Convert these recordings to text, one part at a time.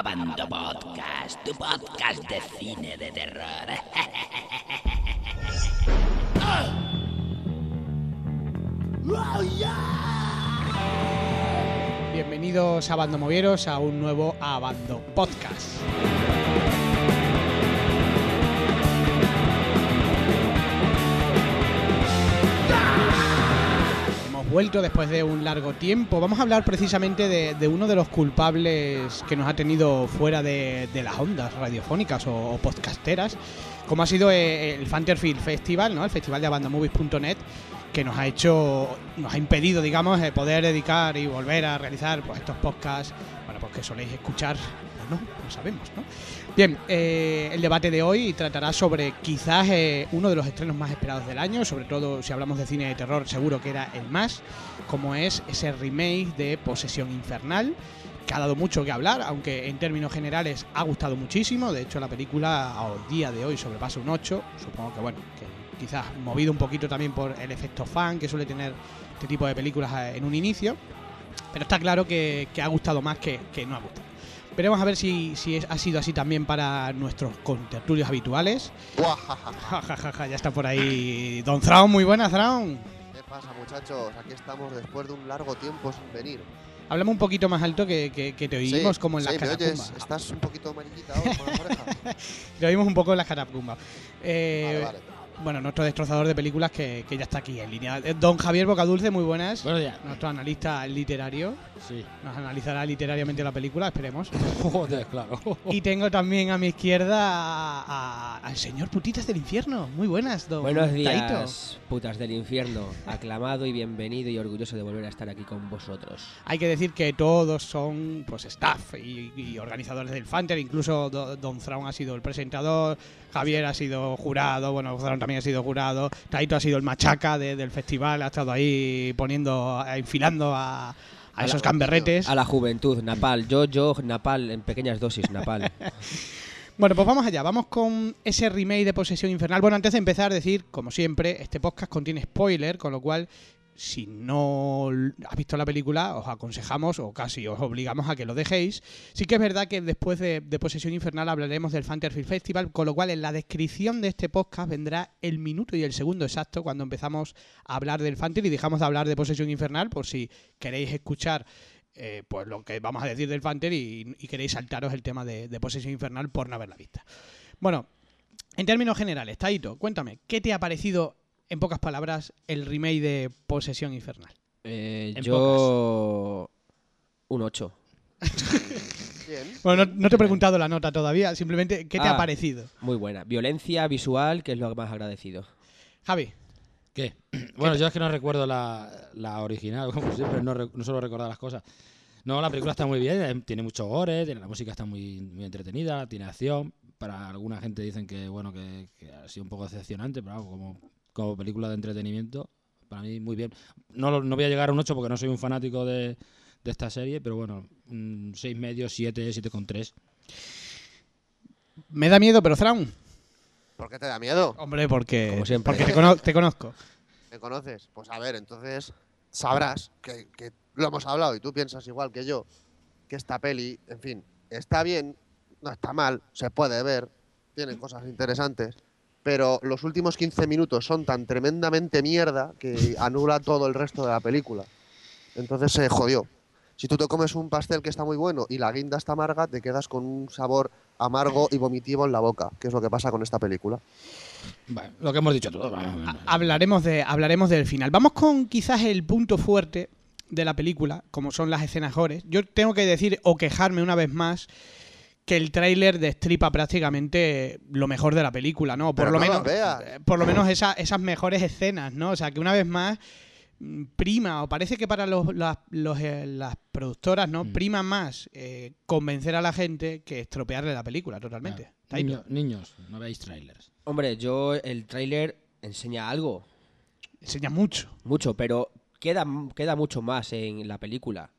Abando Podcast, tu podcast de cine de terror. Bienvenidos a Bando Movieros a un nuevo Abando Podcast. Vuelto después de un largo tiempo. Vamos a hablar precisamente de, de uno de los culpables que nos ha tenido fuera de, de las ondas radiofónicas o, o podcasteras, como ha sido eh, el Fanterfield Festival, ¿no? el festival de abandomovies.net, que nos ha hecho, nos ha impedido, digamos, eh, poder dedicar y volver a realizar pues, estos podcasts, bueno, pues que soléis escuchar, no, no sabemos, ¿no? Bien, eh, el debate de hoy tratará sobre quizás eh, uno de los estrenos más esperados del año, sobre todo si hablamos de cine de terror, seguro que era el más, como es ese remake de Posesión Infernal, que ha dado mucho que hablar, aunque en términos generales ha gustado muchísimo. De hecho, la película al día de hoy sobrepasa un 8. Supongo que, bueno, que quizás movido un poquito también por el efecto fan que suele tener este tipo de películas eh, en un inicio. Pero está claro que, que ha gustado más que, que no ha gustado. Veremos a ver si, si es- ha sido así también para nuestros contertulios habituales. Ja, ja, ja, ja, ya está por ahí Don Thrawn, muy buena Thrawn. ¿Qué pasa, muchachos? Aquí estamos después de un largo tiempo sin venir. Hablamos un poquito más alto que, que- que te oímos Sí, como en sí, las ¿me oyes? catacumbas. ¿Estás un poquito amarillita ahora con las orejas? Te oímos un poco en las catacumbas. Eh, Vale, vale. Bueno, nuestro destrozador de películas que, que ya está aquí en línea. Eh, Don Javier Bocadulce, muy buenas. Buenos días. Nuestro analista literario. Sí. Nos analizará literariamente la película, esperemos. Joder, claro. Y tengo también a mi izquierda al señor Putitas del Infierno. Muy buenas, don Buenos días, Taito. putas del infierno. Aclamado y bienvenido y orgulloso de volver a estar aquí con vosotros. Hay que decir que todos son pues staff y, y organizadores del Fanter, incluso Do- Don Thrawn ha sido el presentador, Javier ha sido jurado, bueno, Thrawn también ha sido jurado, Taito ha sido el machaca de- del festival, ha estado ahí poniendo, enfilando a, a A esos gamberretes. A la juventud, Napal. Yo, yo, Napal, en pequeñas dosis, Napal. Bueno, pues vamos allá, vamos con ese remake de Posesión Infernal. Bueno, antes de empezar, decir, como siempre, este podcast contiene spoiler, con lo cual, si no has visto la película, os aconsejamos o casi os obligamos a que lo dejéis. Sí que es verdad que después de, Posesión Infernal hablaremos del Fantasy Festival, con lo cual en la descripción de este podcast vendrá el minuto y el segundo exacto cuando empezamos a hablar del Fantasy y dejamos de hablar de Posesión Infernal, por si queréis escuchar eh, pues lo que vamos a decir del Fanter y, queréis saltaros el tema de, Posesión Infernal por no haberla vista. Bueno, en términos generales, Taito, cuéntame, ¿qué te ha parecido, en pocas palabras, el remake de Posesión Infernal? Eh, yo. Un 8. Bien. Bueno, no, no te he preguntado la nota todavía, simplemente, ¿qué te ha Ah. parecido? Muy buena. Violencia visual, que es lo más agradecido. Javi, ¿Qué? Bueno, yo es que no recuerdo la, la original, como siempre, no, no suelo recordar las cosas. No, la película está muy bien, eh, tiene mucho gore, tiene- la música está muy, muy entretenida, tiene acción. Para alguna gente dicen que, bueno, que, que ha sido un poco decepcionante, pero como, como película de entretenimiento, para mí muy bien. No, lo- no voy a llegar a un 8 porque no soy un fanático de, de esta serie, pero bueno, un 6 medio, 7, 7,3. me da miedo, pero Thrawn. ¿Por qué te da miedo? Hombre, porque, Como siempre. porque te, cono- te conozco. ¿Me conoces? Pues a ver, entonces sabrás que, que lo hemos hablado y tú piensas igual que yo, que esta peli, en fin, está bien, no está mal, se puede ver, tiene cosas interesantes, pero los últimos 15 minutos son tan tremendamente mierda que anula todo el resto de la película. Entonces se jodió. Si tú te comes un pastel que está muy bueno y la guinda está amarga, te quedas con un sabor amargo y vomitivo en la boca, que es lo que pasa con esta película. Bueno, lo que hemos dicho todos. Ha- Hablaremos, de, hablaremos del final. Vamos con quizás el punto fuerte de la película, como son las escenas gore. Yo tengo que decir o quejarme una vez más que el tráiler destripa prácticamente lo mejor de la película, ¿no? Por Pero lo no menos, eh, por lo menos esa- esas mejores escenas, ¿no? O sea, que una vez más mm, prima, o parece que para los, las, los, eh, las productoras, ¿no? Mm. Prima más eh, convencer a la gente que estropearle la película totalmente. Niño- niños, no veis trailers. Hombre, yo, el tráiler enseña algo. Enseña mucho. Mucho, pero queda, queda mucho más en la película.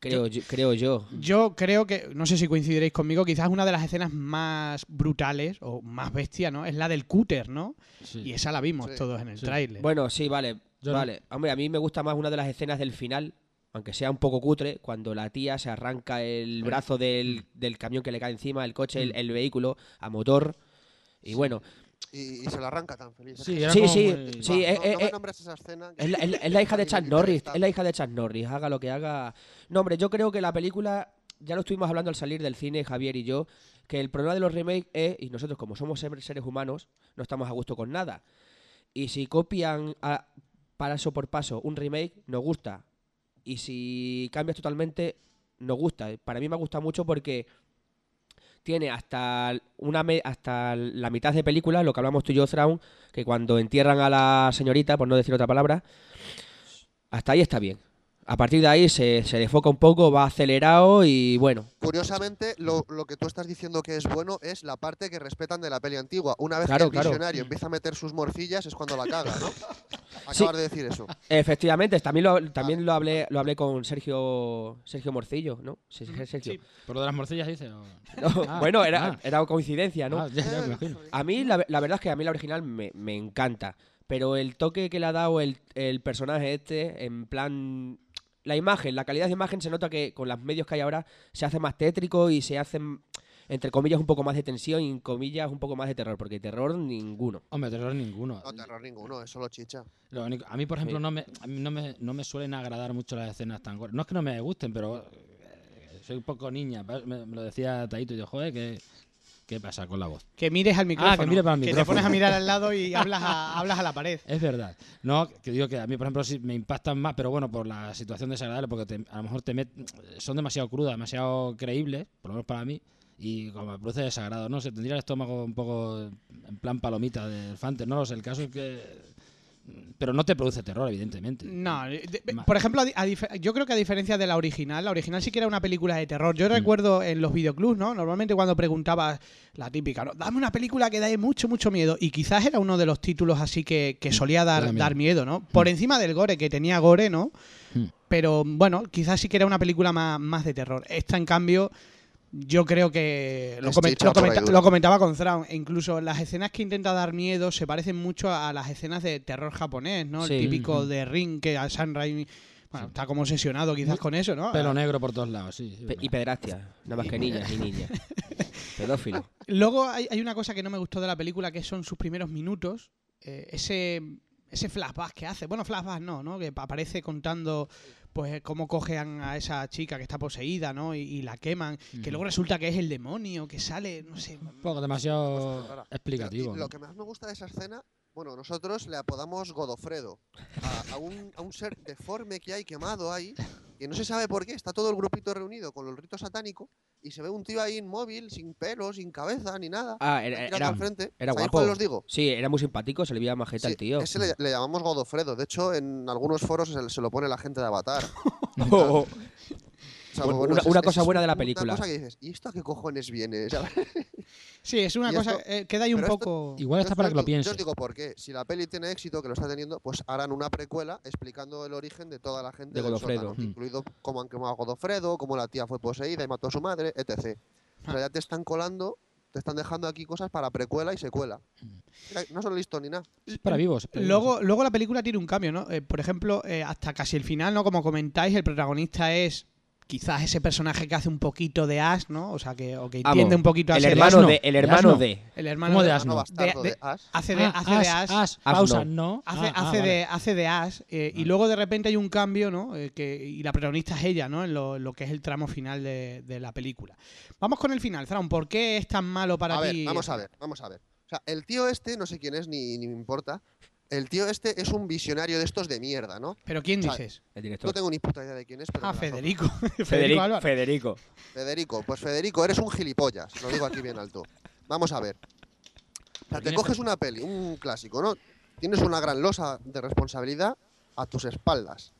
Creo yo. Creo yo. Yo creo que, no sé si coincidiréis conmigo, quizás una de las escenas más brutales o más bestia, ¿no? Es la del cúter, ¿no? Sí. Y esa la vimos Sí, todos en el sí. tráiler. Bueno, sí, vale. Yo no- vale. Hombre, a mí me gusta más una de las escenas del final, aunque sea un poco cutre, cuando la tía se arranca el brazo del, del camión que le cae encima, el coche, el, el vehículo, a motor. Y bueno, Y, y se la arranca tan feliz. Sí, Sí, sí, muy- sí, Va, eh, no, eh, no me nombres esa escena. es la, es la- es la hija de Chuck Norris, es la hija de Chuck Norris, haga lo que haga. No, hombre, yo creo que la película, ya lo estuvimos hablando al salir del cine, Javier y yo, que el problema de los remakes es, y nosotros como somos ser- seres humanos, no estamos a gusto con nada. Y si copian a- paso por paso un remake, nos gusta. Y si cambias totalmente, nos gusta. Para mí me gusta mucho porque tiene hasta una me- hasta la mitad de película, lo que hablamos tú y yo, que cuando entierran a la señorita, por no decir otra palabra, hasta ahí está bien. A partir de ahí se, se desfoca un poco, va acelerado y bueno. Curiosamente, lo, lo que tú estás diciendo que es bueno es la parte que respetan de la peli antigua. Una vez Claro, que el claro. visionario empieza a meter sus morcillas es cuando la caga, ¿no? Sí. Acabas de decir eso. Efectivamente, también lo, también lo hablé, lo hablé con Sergio Sergio Morcillo, ¿no? Sí, Sergio. Sí. ¿Por lo de las morcillas dice? o- No, Ah, bueno, era, ah. era coincidencia, ¿no? Ah, ya, ya, me imagino. A mí, la, la verdad es que a mí la original me, me encanta. Pero el toque que le ha dado el, el personaje este, en plan. La imagen, la calidad de imagen se nota que con los medios que hay ahora se hace más tétrico y se hace, entre comillas, un poco más de tensión y en comillas un poco más de terror, porque terror ninguno. Hombre, terror ninguno. No, terror ninguno, es solo chicha. Lo único- a mí, por ejemplo, Sí. no, me, a mí no, me, no me suelen agradar mucho las escenas tan gore. No es que no me gusten, pero eh, soy un poco niña. Me, me lo decía Taito y yo, joder, ¿qué, ¿qué pasa con la voz? Que mires al micrófono. mire para el Que te micrófono. pones a mirar al lado y hablas a, hablas a la pared. Es verdad. No, que digo que a mí, por ejemplo, sí me impactan más, pero bueno, por la situación desagradable, porque te- a lo mejor te met- son demasiado crudas, demasiado creíbles, por lo menos para mí, y como me produce desagrado, no sé, tendría el estómago un poco en plan palomita del Fante, no lo sé, el caso es que... Pero no te produce terror, evidentemente. No, de- por ejemplo, a a yo creo que a diferencia de la original, la original sí que era una película de terror. Yo recuerdo en los videoclubs, ¿no? Normalmente cuando preguntabas la típica, ¿no? Dame una película que dé mucho, mucho miedo. Y quizás era uno de los títulos así que, que solía dar, da miedo. dar miedo, ¿no? Por encima del gore, que tenía gore, ¿no? Mm. Pero bueno, quizás sí que era una película más, más de terror. Esta, en cambio, yo creo que lo, comenta- comentaba con Thrawn. e Incluso las escenas que intenta dar miedo se parecen mucho a las escenas de terror japonés, ¿no? Sí. El típico de Ring que a San Raimi bueno, está como obsesionado quizás con eso, ¿no? Pelo negro por todos lados, sí. sí, Pe- y pederastia, nada más que niñas y niñas. Pedófilo. Luego hay, hay una cosa que no me gustó de la película que son sus primeros minutos. eh, ese, ese flashback que hace. Bueno, flashback no, ¿no? Que aparece contando pues cómo cogen a esa chica que está poseída, ¿no? Y, y la queman. Que luego resulta que es el demonio que sale, no sé. Un poco demasiado explicativo. Pero, y ¿no? lo que más me gusta de esa escena, bueno, nosotros le apodamos Godofredo. A, a un, a un ser deforme que hay quemado ahí, que no se sabe por qué, está todo el grupito reunido con el rito satánico, y se ve un tío ahí inmóvil, sin pelo, sin cabeza, ni nada. Ah, era, era, al frente. era ¿Sabéis guapo. cuál os digo? Sí, era muy simpático, se le veía majeta Sí, al tío. Ese le, le llamamos Godofredo. De hecho, en algunos foros se, se lo pone la gente de Avatar. Oh, O sea, Bueno, bueno, una- una es- cosa es buena de la una película. cosa que dices, ¿y esto a qué cojones viene? ¿Sabes? Sí, es una Y cosa. esto- eh, queda ahí un esto- poco. Igual está para que lo Yo os pienses. digo por qué. Si la peli tiene éxito, que lo está teniendo, pues harán una precuela explicando el origen de toda la gente De del Godofredo. sótano, Hmm. incluido cómo han quemado a Godofredo, cómo la tía fue poseída y mató a su madre, etc. O sea, ya te están colando, te están dejando aquí cosas para precuela y secuela. Mira, no son listos ni nada. Es para vivos. para vivos. Luego, luego la película tiene un cambio, ¿no? Eh, por ejemplo, eh, hasta casi el final, ¿no? Como comentáis, el protagonista es quizás ese personaje que hace un poquito de Ash, ¿no? O sea, que, o que Vamos, entiende un poquito a el ser hermano asno, de, el hermano de. el hermano ¿Cómo de de- Ash? No hace de, Ah, hace de Ash, Ash, Ash, Ash pausa, no. no. hace, Ah, ah, de hace de Ash eh, y Vale. luego de repente hay un cambio, ¿no? Eh, que, y la protagonista es ella, ¿no? En lo, lo que es el tramo final de, de la película. Vamos con el final, Thrawn. ¿Por qué es tan malo para A ver, ti? vamos a ver, vamos a ver. O sea, el tío este, no sé quién es ni, ni me importa. El tío este es un visionario de estos de mierda, ¿no? ¿Pero quién o sea, dices? El No director. tengo ni puta idea de quién es, pero. Ah. Federico. Federico Federico. Álvaro. Federico. Federico, pues Federico, eres un gilipollas, lo digo aquí bien alto. Vamos a ver. O sea, te coges una peli, un clásico, ¿no? Tienes una gran losa de responsabilidad a tus espaldas.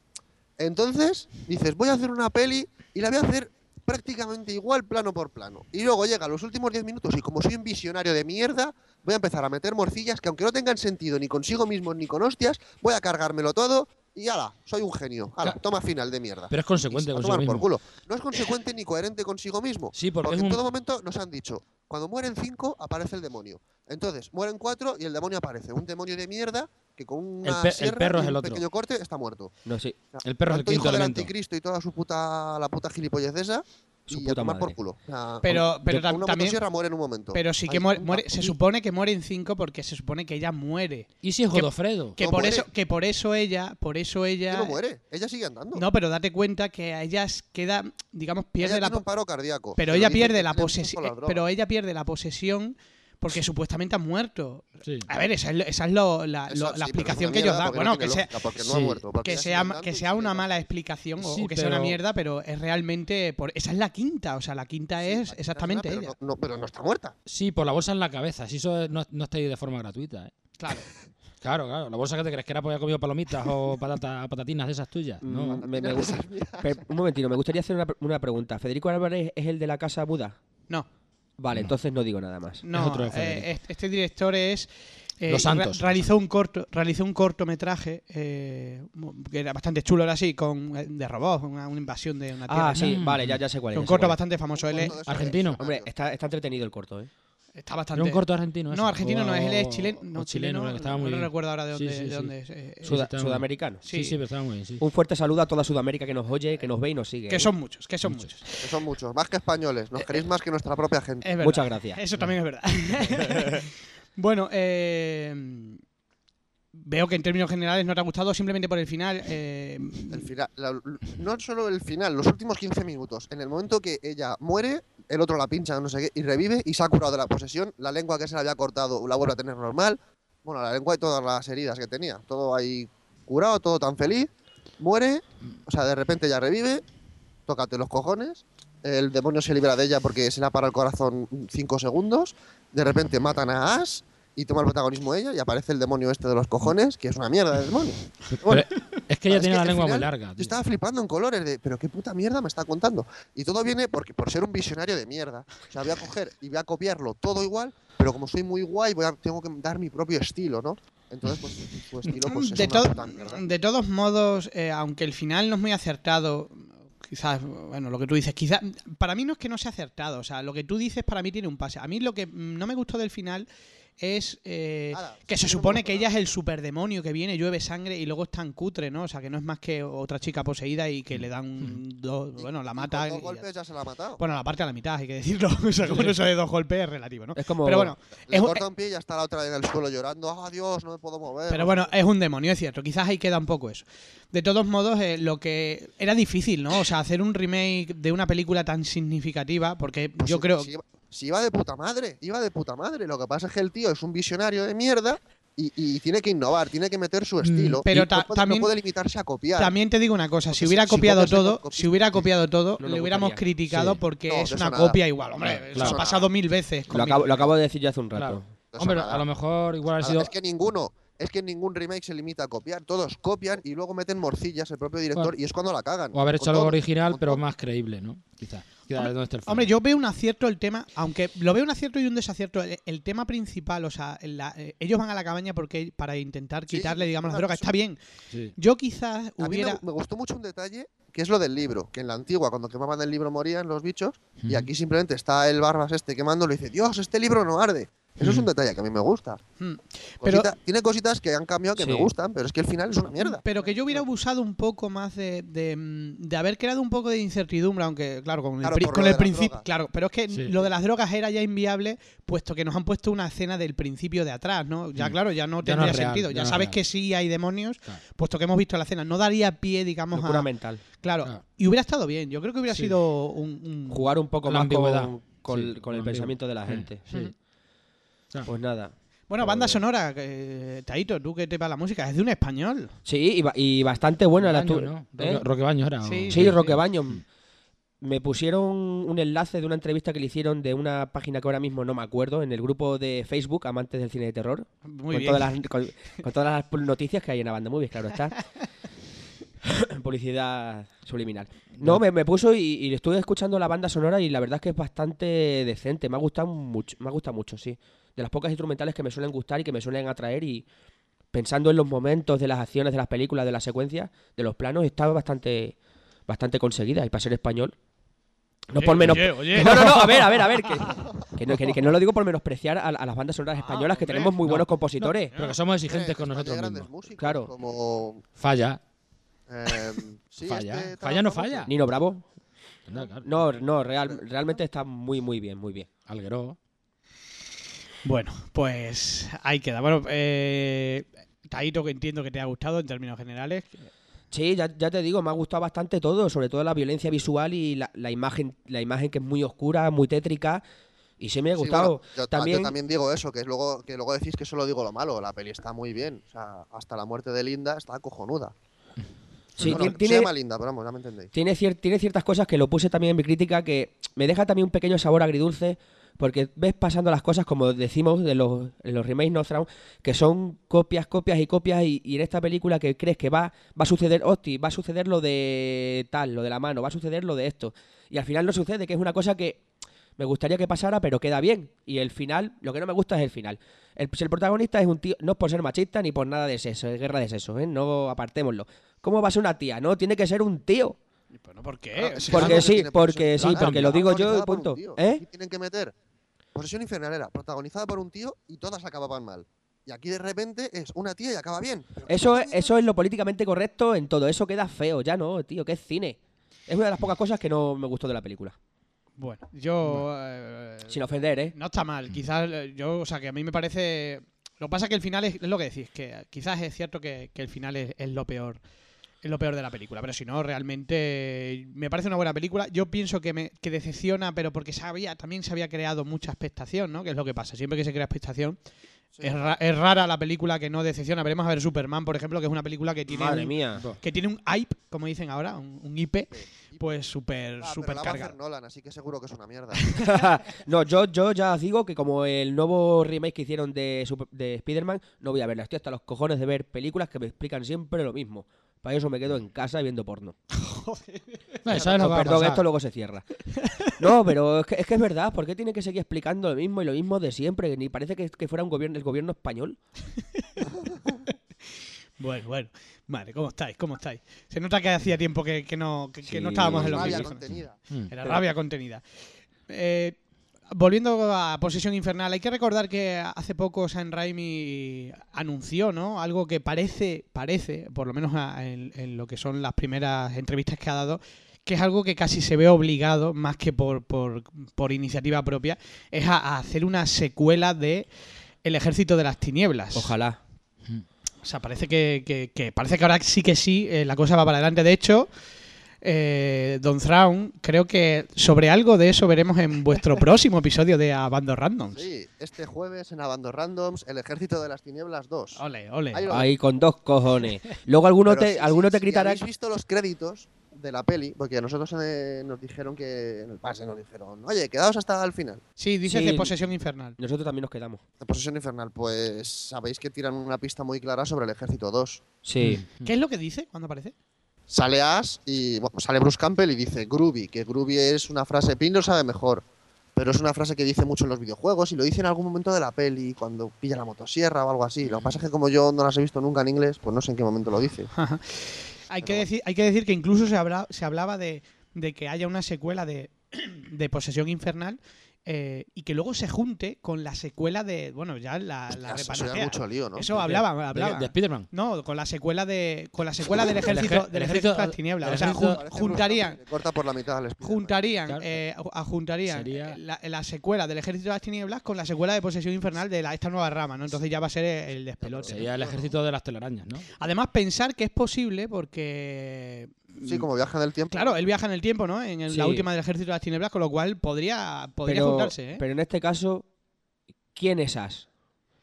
Entonces, dices, voy a hacer una peli y la voy a hacer prácticamente igual plano por plano. Y luego llega los últimos 10 minutos y como soy un visionario de mierda, voy a empezar a meter morcillas que aunque no tengan sentido ni consigo mismo ni con hostias, voy a cargármelo todo y ala, soy un genio. Ala, toma final de mierda. Pero es consecuente por mismo. culo. No es consecuente ni coherente consigo mismo. Sí, porque, en un... todo momento nos han dicho, cuando mueren cinco, aparece el demonio. Entonces, mueren cuatro y el demonio aparece. Un demonio de mierda que con una pe- el sierra perro y es el un otro. pequeño corte está muerto. No, sí. El perro es el quinto hijo del elemento. anticristo y toda su puta, la puta gilipollez esa, Su y puta a tomar madre. por culo. O sea, Pero, pero una también. muere en un momento. Pero sí que Ahí, muere, muere- se supone que muere en cinco porque se supone que ella muere. ¿Y si es que- Godofredo? Que No por muere. eso, que por eso ella, por eso Que ella. no muere, ella sigue andando. No, pero date cuenta que a ella queda, digamos, pierde ella la tiene un paro cardíaco. pero Se lo ella pierde que la posesión, pero ella pierde la posesión porque supuestamente ha muerto. Sí. A ver, esa es, lo- esa es lo- la, Esa lo- sí, la pero explicación que ellos dan. Bueno, no que sea, no ha muerto. que sea, que sea una mala explicación o- Sí, o que sea una pero- mierda, pero es realmente. Por, esa es la quinta, o sea, la quinta Sí, es la quinta exactamente pero ella. No, no, pero no está muerta. Sí, por la bolsa en la cabeza. Si eso no, no está ahí de forma gratuita. ¿eh? Claro. Claro, claro. La bolsa que te crees que era porque había comido palomitas o patatas, patatinas de esas tuyas. No. Mm, me- gusta- un momentino, me gustaría hacer una, pre- una pregunta. ¿Federico Álvarez es el de la casa Buda? No, Vale, No. entonces no digo nada más. no. eh, este, este director es. eh, Los Santos. re- realizó un corto, realizó un cortometraje eh, que era bastante chulo, era así, con eh, de robots, una, una invasión de una tierra. Ah, sí, Mm. vale, ya, ya sé cuál es. un corto bastante famoso. Él es- argentino. Hombre, está, está entretenido el corto, ¿eh? Está Era bastante. un corto argentino. ese. No, argentino no, es él es O- chileno. o No, chileno, chileno. estaba no muy bien. recuerdo ahora de dónde, sí, de dónde es. eh, eh, sudamericano. Sí, Sí. sí, pero estaba muy bien, sí. Un fuerte saludo a toda Sudamérica que nos oye, que nos ve y nos sigue. que ¿eh? son muchos, que son Muchos. muchos. Que son muchos, más que españoles. Nos queréis más que nuestra propia gente. Es verdad. Muchas gracias. Eso también es verdad. bueno, eh, veo que en términos generales no te ha gustado simplemente por el final. eh, El final, no solo el final, los últimos 15 minutos. En el momento que ella muere, el otro la pincha, y revive y se ha curado de la posesión. La lengua que se le había cortado la vuelve a tener normal. Bueno, la lengua y todas las heridas que tenía. Todo ahí curado, todo tan feliz. Muere, o sea, de repente ella revive, tócate los cojones. El demonio se libera de ella porque se le ha parado el corazón 5 segundos. De repente matan a Ash y toma el protagonismo ella y aparece el demonio este de los cojones, que es una mierda de demonio. Bueno, es que ella tiene la lengua muy final larga. yo tío. estaba flipando en colores de, pero qué puta mierda me está contando. Y todo viene porque, por ser un visionario de mierda. O sea, voy a coger y voy a copiarlo todo igual, pero como soy muy guay, voy a, tengo que dar mi propio estilo, ¿no? Entonces, pues su estilo pues, es de, una to- puta mierda. de todos modos, eh, aunque el final no es muy acertado, quizás, bueno, lo que tú dices, quizás, para mí no es que no sea acertado, o sea, lo que tú dices para mí tiene un pase. A mí lo que no me gustó del final es eh, que se no supone que ella es el superdemonio que viene, llueve sangre y luego es tan cutre, ¿no? O sea, que no es más que otra chica poseída y que le dan dos, Y- bueno, la mata. y dos ya- golpes ya se la ha matado. Bueno, la parte a la mitad, hay que decirlo. O sea, como eso de dos golpes es relativo, ¿no? Es como. Pero bueno, Le es corta un pie y ya está la otra en el suelo llorando. ¡Ah, Dios, no me puedo mover! Pero bueno, es un demonio, es cierto. Quizás ahí queda un poco eso. De todos modos, eh, lo que era difícil, ¿no? O sea, hacer un remake de una película tan significativa, porque Pues yo creo... si iba de puta madre, iba de puta madre. Lo que pasa es que el tío es un visionario de mierda y, y tiene que innovar, tiene que meter su estilo. Mm, pero y ta- no puede, también- no puede limitarse a copiar. También te digo una cosa, si hubiera si- copiado todo, si hubiera copiado todo, No le hubiéramos gustaría. criticado Sí. porque No, es una nada. copia igual. Hombre, Claro, eso claro. ha pasado mil veces. Lo acabo, lo acabo de decir yo hace un rato. Claro. Hombre, nada. a lo mejor igual ha sido. Es que ninguno, es que ningún remake se limita a copiar. Todos copian y luego meten morcillas el propio director Bueno. y es cuando la cagan. O haber hecho algo todo, original, pero todo. más creíble, ¿no? Quizás. Está el. Hombre, yo veo un acierto el tema, aunque lo veo un acierto y un desacierto. El, el tema principal, o sea, la- eh, ellos van a la cabaña porque para intentar Sí, quitarle, digamos, las drogas. Está bien. Sí. Yo quizás A mí me, hubiera. me gustó mucho un detalle que es lo del libro, que en la antigua cuando quemaban el libro morían los bichos y aquí simplemente está el barbas este quemándolo y dice, Dios, este libro no arde. Eso es un Ujú. detalle que a mí me gusta. Pero- Cosita- tiene cositas que han cambiado que Sí. me gustan, pero es que el final es una mierda. Pero que yo hubiera abusado un poco más de, de, mm, de haber creado un poco de incertidumbre, aunque, claro, con Claro, el, con principio. Claro, pero es que Sí. lo de las drogas era ya inviable, puesto que nos han puesto una escena del principio de atrás, ¿no? Ya, Mm. claro, ya no Ya no tendría real, sentido. ya Ya, no es sabes real. que sí hay demonios, Claro. puesto que hemos visto la escena. No daría pie, digamos, Locura a. mental. Claro, y hubiera estado bien. Yo creo que hubiera Sí. sido un. un- Jugar un poco La más ambigüedad. con, con- Sí, con el pensamiento de la Mm, gente. sí. Claro. Pues nada. Bueno, banda Joder. sonora, que, Taito, tú que te va la música, es de un español. Sí, y, ba- y bastante buena la Baño, tu- ¿no? ¿Eh? Roque, Roque Baños era. o- Sí, Sí, sí. Roquebaño. Me pusieron un enlace de una entrevista que le hicieron de una página que ahora mismo no me acuerdo, en el grupo de Facebook, Amantes del Cine de Terror. Muy con, bien. Todas las, con, con todas las noticias que hay en la banda, bien, claro está. Publicidad subliminal. No, me, me puso y, y estuve escuchando la banda sonora y la verdad es que es bastante decente. Me ha gustado mucho, me ha gustado mucho, sí. De las pocas instrumentales que me suelen gustar y que me suelen atraer y pensando en los momentos de las acciones de las películas, de las secuencias, de los planos, está bastante, bastante conseguida. Y para ser español, no Oye, por menos. oye, oye. No, no, no, a ver, a ver, a ver. Que, que no, que- que no lo digo por menospreciar a, a las bandas sonoras españolas, que tenemos muy no, buenos compositores. Pero que somos exigentes con hay nosotros grandes mismos. músicos, Claro. Como. Falla. em, sí, Falla. este Falla no falla. Nino Bravo. No, no, real, realmente está muy, muy bien, muy bien. Alguero. Bueno, pues ahí queda. Bueno, eh, Taito, que entiendo que te ha gustado en términos generales. Sí, ya, ya te digo, me ha gustado bastante todo, sobre todo la violencia visual y la, la imagen, la imagen que es muy oscura, muy tétrica. Y sí me ha Sí, gustado. bueno, yo, también, yo también digo eso, que luego, que luego decís que solo digo lo malo. La peli está muy bien. O sea, hasta la muerte de Linda está cojonuda. sí, Bueno, se tiene, llama Linda, pero vamos, ya me entendéis. tiene, cier- tiene ciertas cosas que lo puse también en mi crítica que me deja también un pequeño sabor agridulce porque ves pasando las cosas como decimos de los, en los remakes Nostromo que son copias, copias y copias y, y en esta película que crees que va, va a suceder, hosti, va a suceder lo de tal, lo de la mano, va a suceder lo de esto y al final no sucede, que es una cosa que me gustaría que pasara pero queda bien y el final, lo que no me gusta es el final. El, si el protagonista es un tío, no es por ser machista ni por nada de sexo, es guerra de sexo, ¿eh? no apartémoslo. ¿Cómo va a ser una tía? No, tiene que ser un tío. Bueno, ¿por qué? Si porque algo que sí, porque sí, porque lo digo yo y punto. ¿Eh? Aquí tienen que meter posesión infernalera, protagonizada por un tío y todas acababan mal. Y aquí de repente es una tía y acaba bien. Pero ¿qué Eso, es- eso es lo políticamente correcto en todo. Eso queda feo, ya no, tío, que es cine. Es una de las pocas cosas que no me gustó de la película. Bueno, yo. eh, Sin ofender, ¿eh? No está mal, quizás eh, yo, o sea, que a mí me parece... Lo que pasa es que el final es, es lo que decís, que quizás es cierto que, que el final es, es lo peor. Es lo peor de la película, pero si no, realmente me parece una buena película. Yo pienso que me que decepciona, pero porque se había, también se había creado mucha expectación, ¿no? Que es lo que pasa. Siempre que se crea expectación, Sí. es, ra- es rara la película que no decepciona. Veremos a ver Superman, por ejemplo, que es una película que tiene, Madre un, mía. que tiene un hype, como dicen ahora, un, un IP, Sí. pues súper, Ah, súper cargado. Nolan, así que seguro que es una mierda. no, yo, yo ya os digo que como el nuevo remake que hicieron de, de Spider-Man, no voy a verla. Estoy hasta los cojones de ver películas que me explican siempre lo mismo. Para eso me quedo en casa viendo porno. No, ¿sabes lo que va a Perdón, pasar? esto luego se cierra. No, pero es que, es que es verdad. ¿Por qué tiene que seguir explicando lo mismo y lo mismo de siempre? Ni parece que, que fuera un gobierno, el gobierno español. Bueno, bueno. Vale, ¿cómo estáis? ¿Cómo estáis? Se nota que hacía tiempo que, que no, que, que no Sí. estábamos en los Rabia micrófonos. contenida. Mm. Era rabia contenida. Eh, volviendo a Posesión Infernal, hay que recordar que hace poco Sam Raimi anunció, ¿no? Algo que parece, parece, por lo menos en, en lo que son las primeras entrevistas que ha dado, que es algo que casi se ve obligado, más que por, por, por iniciativa propia, es a, a hacer una secuela de El Ejército de las Tinieblas. Ojalá. O sea, parece que, que- que parece que ahora sí que sí, eh, la cosa va para adelante. De hecho, eh, Don Thrawn, creo que sobre algo de eso veremos en vuestro próximo episodio de Abando Randoms. Sí, este jueves en Abando Randoms, El Ejército de las Tinieblas 2. Ole, ole. Ahí lo- Ahí con dos cojones. Luego alguno Pero te, alguno te si gritará. habéis visto los créditos de la peli? Porque a nosotros eh, nos dijeron que en el pase nos dijeron, oye, quedaos hasta el final. Sí, dice Sí. de Posesión Infernal. Nosotros también nos quedamos. La posesión infernal, pues sabéis que tiran una pista muy clara sobre el Ejército 2. Sí. ¿Qué es lo que dice cuando aparece? Sale Ash y bueno, sale Bruce Campbell y dice Groovy, que Groovy es una frase, Pin lo sabe mejor, pero es una frase que dice mucho en los videojuegos y lo dice en algún momento de la peli, cuando pilla la motosierra o algo así. Lo que pasa es que como yo no las he visto nunca en inglés, pues no sé en qué momento lo dice. hay, que decir, hay que decir que incluso se, habla, se hablaba de, de que haya una secuela de, de Posesión Infernal eh, y que luego se junte con la secuela de, bueno, ya la, la eso es mucho lío, ¿no? Eso hablaba, ¿De, hablaba. de Spiderman? No, con la secuela de con la secuela del El ejército del el ejército de las tinieblas. O sea, jun- juntarían corta por la mitad al Spiderman. juntarían Claro. eh, a- juntarían Sería- eh, la, la secuela del ejército de las tinieblas con la secuela de posesión infernal de la, esta nueva rama, ¿no? Entonces ya va a ser el despelote. Sería el ejército de las telarañas, ¿no? Además pensar que es posible porque Sí, como viaja en el tiempo. claro, él viaja en el tiempo, ¿no? En el- la Sí. última del ejército de las tinieblas, con lo cual podría podría pero, juntarse, ¿eh? pero en este caso, ¿quién es Ash?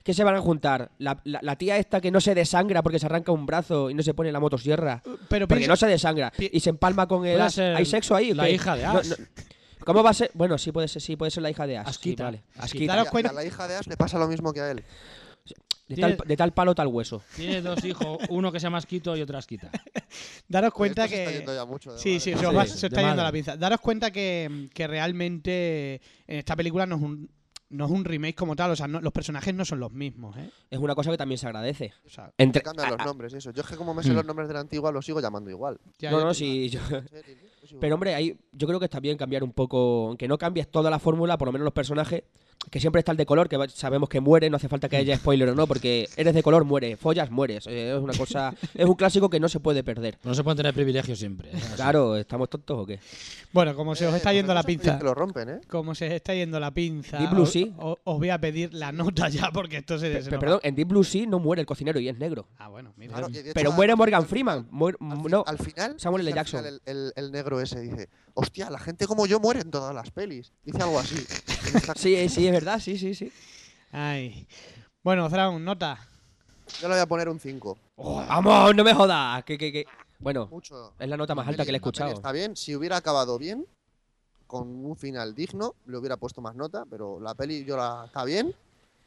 ¿Qué se van a juntar? ¿La, la- la tía esta que no se desangra porque se arranca un brazo y no se pone la motosierra? pero Porque piensa- no se desangra y se empalma con el Ash. ¿Hay sexo ahí? la qué? hija de Ash. no. ¿Cómo va a ser? Bueno, sí puede ser, sí puede ser la hija de Ash. sí, Asquita. vale. Asquita. Asquita. Y Daros a- y cuenta- a la hija de Ash le pasa lo mismo que a él. De, tal, de tal palo, tal hueso. Tiene dos hijos, uno que se llama Asquito y otro Asquita. daros Pues cuenta esto se está que yendo ya mucho de Sí, sí, se, os Sí, va- sí, se está yendo madre. la pinza. Daros cuenta que, que realmente en esta película nos, un- no es un remake como tal, o sea, no- los personajes no son los mismos, ¿eh? Es una cosa que también se agradece. O sea, Entre, cambian los nombres y eso. Yo es que como me sé Mm. los nombres de la antigua, los sigo llamando igual. ya- no, no, sí, yo- Pero hombre, ahí yo creo que está bien cambiar un poco, aunque no cambies toda la fórmula, por lo menos los personajes, que siempre está el de color, que sabemos que muere, no hace falta que haya spoiler o no, porque eres de color, muere, follas, mueres. Eh, Es una cosa, es un clásico que no se puede perder. No se pueden tener privilegios siempre. ¿eh? Claro, ¿estamos tontos o qué? Bueno, como se os Eh, está pues yendo la esos son pinza. Que lo rompen, ¿eh? Como se está yendo la pinza, Deep Blue os, Sea. os- os voy a pedir la nota ya porque esto se, se perdón, en Deep Blue Sea no muere el cocinero y es negro. Ah, bueno, mira. Claro, Pero muere Morgan Freeman. final- muer- Al, no, al final, Samuel L. Jackson. final El, el- el negro ese dice, hostia, la gente como yo muere en todas las pelis. Dice algo así. sí, sí, es verdad, sí, sí, sí. Ay. Bueno, Thrawn, nota. Yo le voy a poner un 5. ¡Vamos, no me jodas! Que, que, que- Bueno, Mucho. es la nota más La alta que le he escuchado. Está bien, si hubiera acabado bien, con un final digno, le hubiera puesto más nota, pero la peli yo la está bien,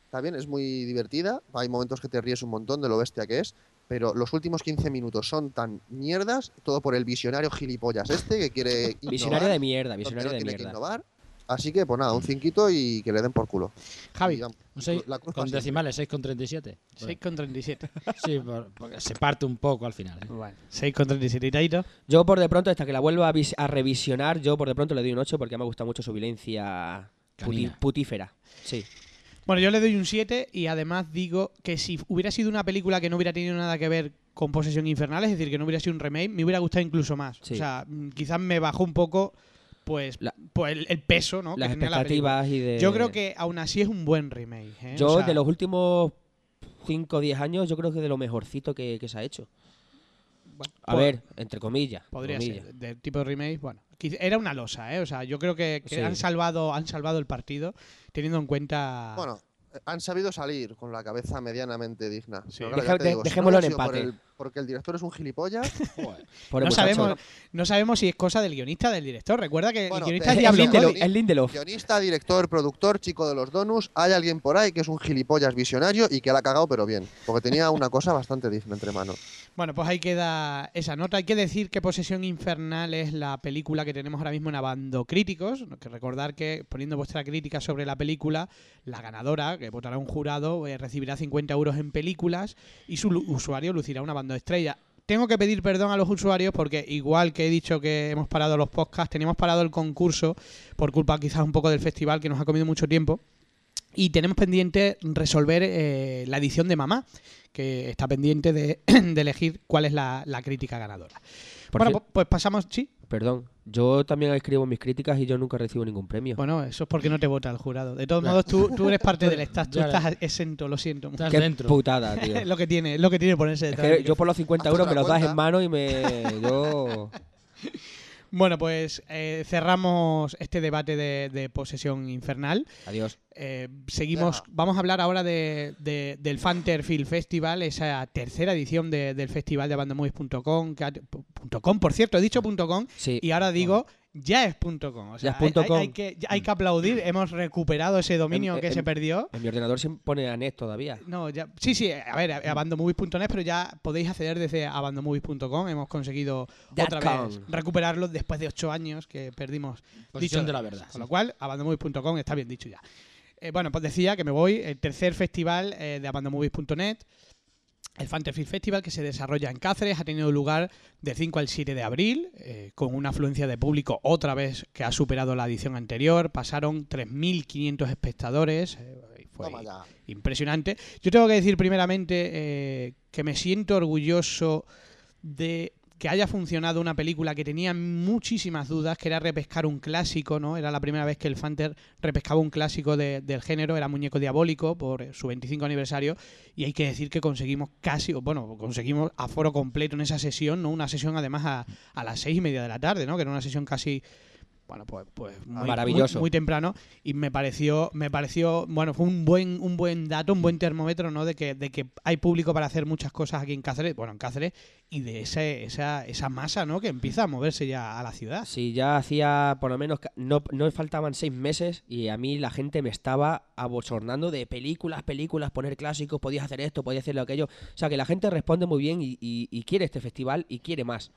está bien, es muy divertida, hay momentos que te ríes un montón de lo bestia que es, pero los últimos 15 minutos son tan mierdas, todo por el visionario gilipollas este que quiere Visionario innovar, de mierda, visionario no de mierda. innovar. Así que, pues nada, un cinquito y que le den por culo. Javi, Y, vamos, Un seis- la cruz con para siempre. decimales, 6,37. 6,37. Sí, por- porque se parte un poco al final. ¿eh? Bueno, 6,37. ¿Y Taito? Yo por de pronto, hasta que la vuelva a, a revisionar, yo por de pronto le doy un 8 porque me gusta mucho su violencia puti- putífera. Sí. Bueno, yo le doy un 7 y además digo que si hubiera sido una película que no hubiera tenido nada que ver con Posesión Infernal, es decir, que no hubiera sido un remake, me hubiera gustado incluso más. Sí. O sea, mm, quizás me bajó un poco pues, La- pues el, el peso ¿no? que Las la expectativas y de... Yo creo que aún así es un buen remake. ¿eh? Yo O sea, de los últimos 5 o 10 años, yo creo que de lo mejorcito que, que se ha hecho. Bueno, A ver, entre comillas. Podría comillas. ser, del tipo de remake, bueno. Era una losa, ¿eh? O sea, yo creo que, que Sí. han salvado han salvado el partido teniendo en cuenta... Bueno, han sabido salir con la cabeza medianamente digna. Sí. Claro, Deja- ya te de- digo, si no dejémoslo en por empate. el- porque el director es un gilipollas. Joder. No sabemos, no sabemos si es cosa del guionista del director. Recuerda que Bueno, el guionista es Lindelof, es Lindelof. Guionista, director, productor, chico de los donuts. Hay alguien por ahí que es un gilipollas visionario y que la ha cagado, pero bien. Porque tenía una cosa bastante digna entre manos. Bueno, pues ahí queda esa nota. Hay que decir que Posesión Infernal es la película que tenemos ahora mismo en Abando Críticos. Que recordar que poniendo vuestra crítica sobre la película, la ganadora, que votará un jurado, eh, recibirá 50 euros en películas y su usuario lucirá una banda estrella. Tengo que pedir perdón a los usuarios porque igual que he dicho que hemos parado los podcasts, teníamos parado el concurso por culpa quizás un poco del festival que nos ha comido mucho tiempo. Y tenemos pendiente resolver eh, la edición de Mamá, que está pendiente de, de elegir cuál es la, la crítica ganadora. Por bueno, pues pasamos, sí. Perdón, yo también escribo mis críticas y yo nunca recibo ningún premio. Bueno, eso es porque no te vota el jurado. De todos modos, tú, tú eres parte del staff, tú estás exento, lo siento. Estás Qué dentro. putada, tío. Es lo que tiene, es lo que tiene ponerse Es detrás. que del yo por los 50 Hazte euros me los das en mano y me... Yo... Bueno, pues eh, cerramos este debate de, de posesión infernal. Adiós. Eh, seguimos, vamos a hablar ahora de, de- del Fanter Film Festival, esa tercera edición de- del festival de abandomovies.com, que ha- punto .com, por cierto, he dicho punto .com Sí. y ahora digo ya es punto .com. O sea, Ya es punto hay, hay- com. hay que, ya hay que aplaudir, hemos recuperado ese dominio que se perdió. En mi ordenador se pone ANET todavía. No, ya, sí, sí, a ver, abandomovies.net, pero ya podéis acceder desde abandomovies.com. Hemos conseguido otra com. vez recuperarlo después de ocho años que perdimos. Posición dicho- de la verdad. Con lo cual, abandomovies.com está bien dicho ya. Eh, bueno, pues decía que me voy, el tercer festival eh, de abandomovies.net, el Fantasy Festival que se desarrolla en Cáceres, ha tenido lugar del 5 al 7 de abril, eh, con una afluencia de público otra vez que ha superado la edición anterior, pasaron 3.500 espectadores, eh, fue impresionante. Yo tengo que decir primeramente eh, que me siento orgulloso de que haya funcionado una película que tenía muchísimas dudas, que era repescar un clásico, ¿no? Era la primera vez que el Fanter repescaba un clásico de- del género, era Muñeco Diabólico, por eh, su 25 aniversario, y hay que decir que conseguimos casi, bueno, conseguimos aforo completo en esa sesión, ¿no? Una sesión además a, a las seis y media de la tarde, ¿no? Que era una sesión casi bueno, pues, pues muy, Maravilloso. muy, muy temprano y me pareció, me pareció, bueno, fue un buen, un buen dato, un buen termómetro, ¿no? De que, de que hay público para hacer muchas cosas aquí en Cáceres, bueno, en Cáceres, y de ese, esa, esa masa, ¿no? Que empieza a moverse ya a la ciudad. Sí, ya hacía por lo menos, no, no faltaban seis meses y a mí la gente me estaba abochornando de películas, películas, poner clásicos, podías hacer esto, podías hacer aquello. O sea, que la gente responde muy bien y, y- y quiere este festival y quiere más.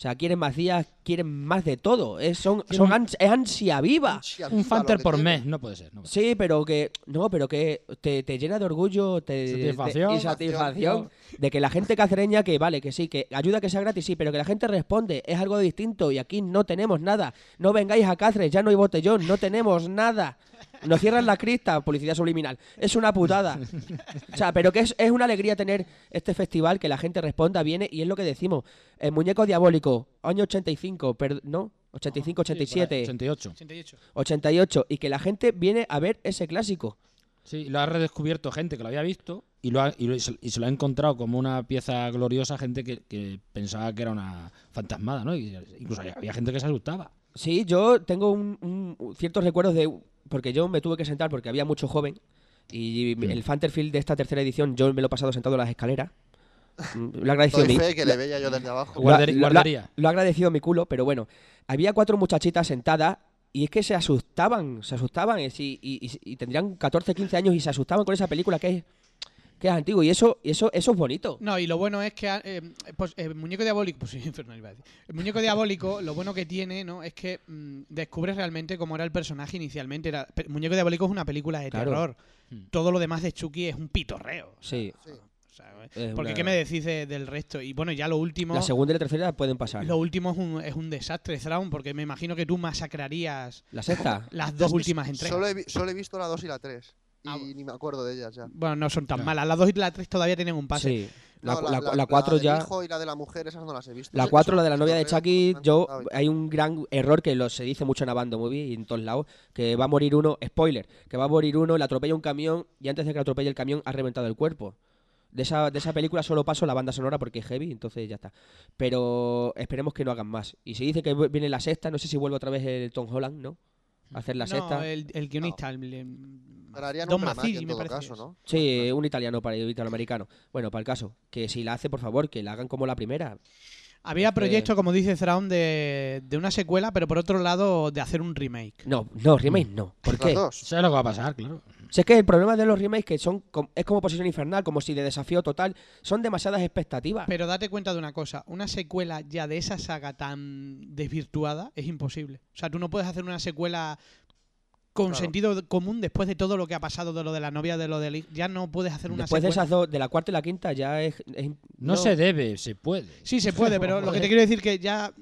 O sea, quieren más días, quieren más de todo. Es, son, son ans- ansia viva. Ansia Un fanter por tiene. mes, no puede ser. no puede ser. Sí, pero que. No, pero que te, te llena de orgullo te, de- Satisfacción. y satisfacción de que la gente cacereña, que vale, que sí, que ayuda a que sea gratis, sí, pero que la gente responde, es algo distinto y aquí no tenemos nada. No vengáis a Cáceres, ya no hay botellón, no tenemos nada. Nos cierran la crista, publicidad subliminal. Es una putada. O sea, pero que es, es una alegría tener este festival, que la gente responda, viene y es lo que decimos. El muñeco diabólico, año 85, per- ¿no? 85, 87, 88. 88. 88, y que la gente viene a ver ese clásico. Sí, lo ha redescubierto gente que lo había visto y, lo ha- y, lo- se, y se lo ha encontrado como una pieza gloriosa gente que, que pensaba que era una fantasmada, ¿no? Y incluso había, había gente que se asustaba. Sí, yo tengo un, un- ciertos recuerdos de. Porque yo me tuve que sentar porque había mucho joven. Y el Fanterfield de esta tercera edición, yo me lo he pasado sentado en las escaleras. Mm, Lo Doy mi, que le veía yo desde abajo. lo guardería. lo ha agradecido mi culo, pero bueno. Había cuatro muchachitas sentadas y es que se asustaban, se asustaban. Y, y- y tendrían 14, 15 años y se asustaban con esa película que es, que es antiguo. Y eso, y eso, eso es bonito. No, y lo bueno es que eh, pues, el muñeco diabólico, pues sí, infernal iba a decir. El muñeco diabólico, lo bueno que tiene, ¿no? Es que mm, descubres realmente cómo era el personaje inicialmente. Era, muñeco diabólico es una película de Claro. terror. Hmm. Todo lo demás de Chucky es un pitorreo. Sí. Sí. O sea, Es porque una- ¿qué me decís de- del resto? Y bueno, ya lo último. La segunda y la tercera pueden pasar. Lo último es un, es un desastre, Thrawn, porque me imagino que tú masacrarías La sexta. las dos últimas entregas. Solo he, solo he visto la 2 y la 3. Y Ah, ni me acuerdo de ellas ya. Bueno, no son tan malas. Las dos y la tres todavía tienen un pase. Sí. La, No, la- la ya. hijo y la de la mujer, esas no las he visto. La Sé que 4, son la de la novia de Chucky, yo y- hay un gran error que lo, se dice mucho en Abando Movie y en todos lados, que va a morir uno, spoiler, que va a morir uno, le atropella un camión y antes de que le atropelle el camión ha reventado el cuerpo. De esa, de esa película solo paso la banda sonora porque es heavy, entonces ya está. Pero esperemos que no hagan más. Y se dice que viene la sexta, no sé si vuelve otra vez el Tom Holland, ¿no? A hacer la no, sexta. el, el guionista. el- el- Don Mazzini, en me parece. caso, ¿no? Sí, un italiano para italoamericano. Bueno, para el caso, que si la hace, por favor, que la hagan como la primera. Había Es que- proyecto, como dice Thrawn, de, de una secuela, pero por otro lado, de hacer un remake. No, no, remake no. ¿Por Las qué? dos. ¿Sabes lo que va a pasar? Claro. Si es que el problema de los remakes que son es como posición infernal, como si de desafío total, son demasiadas expectativas. Pero date cuenta de una cosa, una secuela ya de esa saga tan desvirtuada es imposible. O sea, tú no puedes hacer una secuela con Claro. sentido común después de todo lo que ha pasado de lo de la novia, de lo del. Ya no puedes hacer una Después de secuela. esas dos, de la cuarta y la quinta, ya es. No, se debe, se puede. Sí, se puede, pero lo que te quiero decir que ya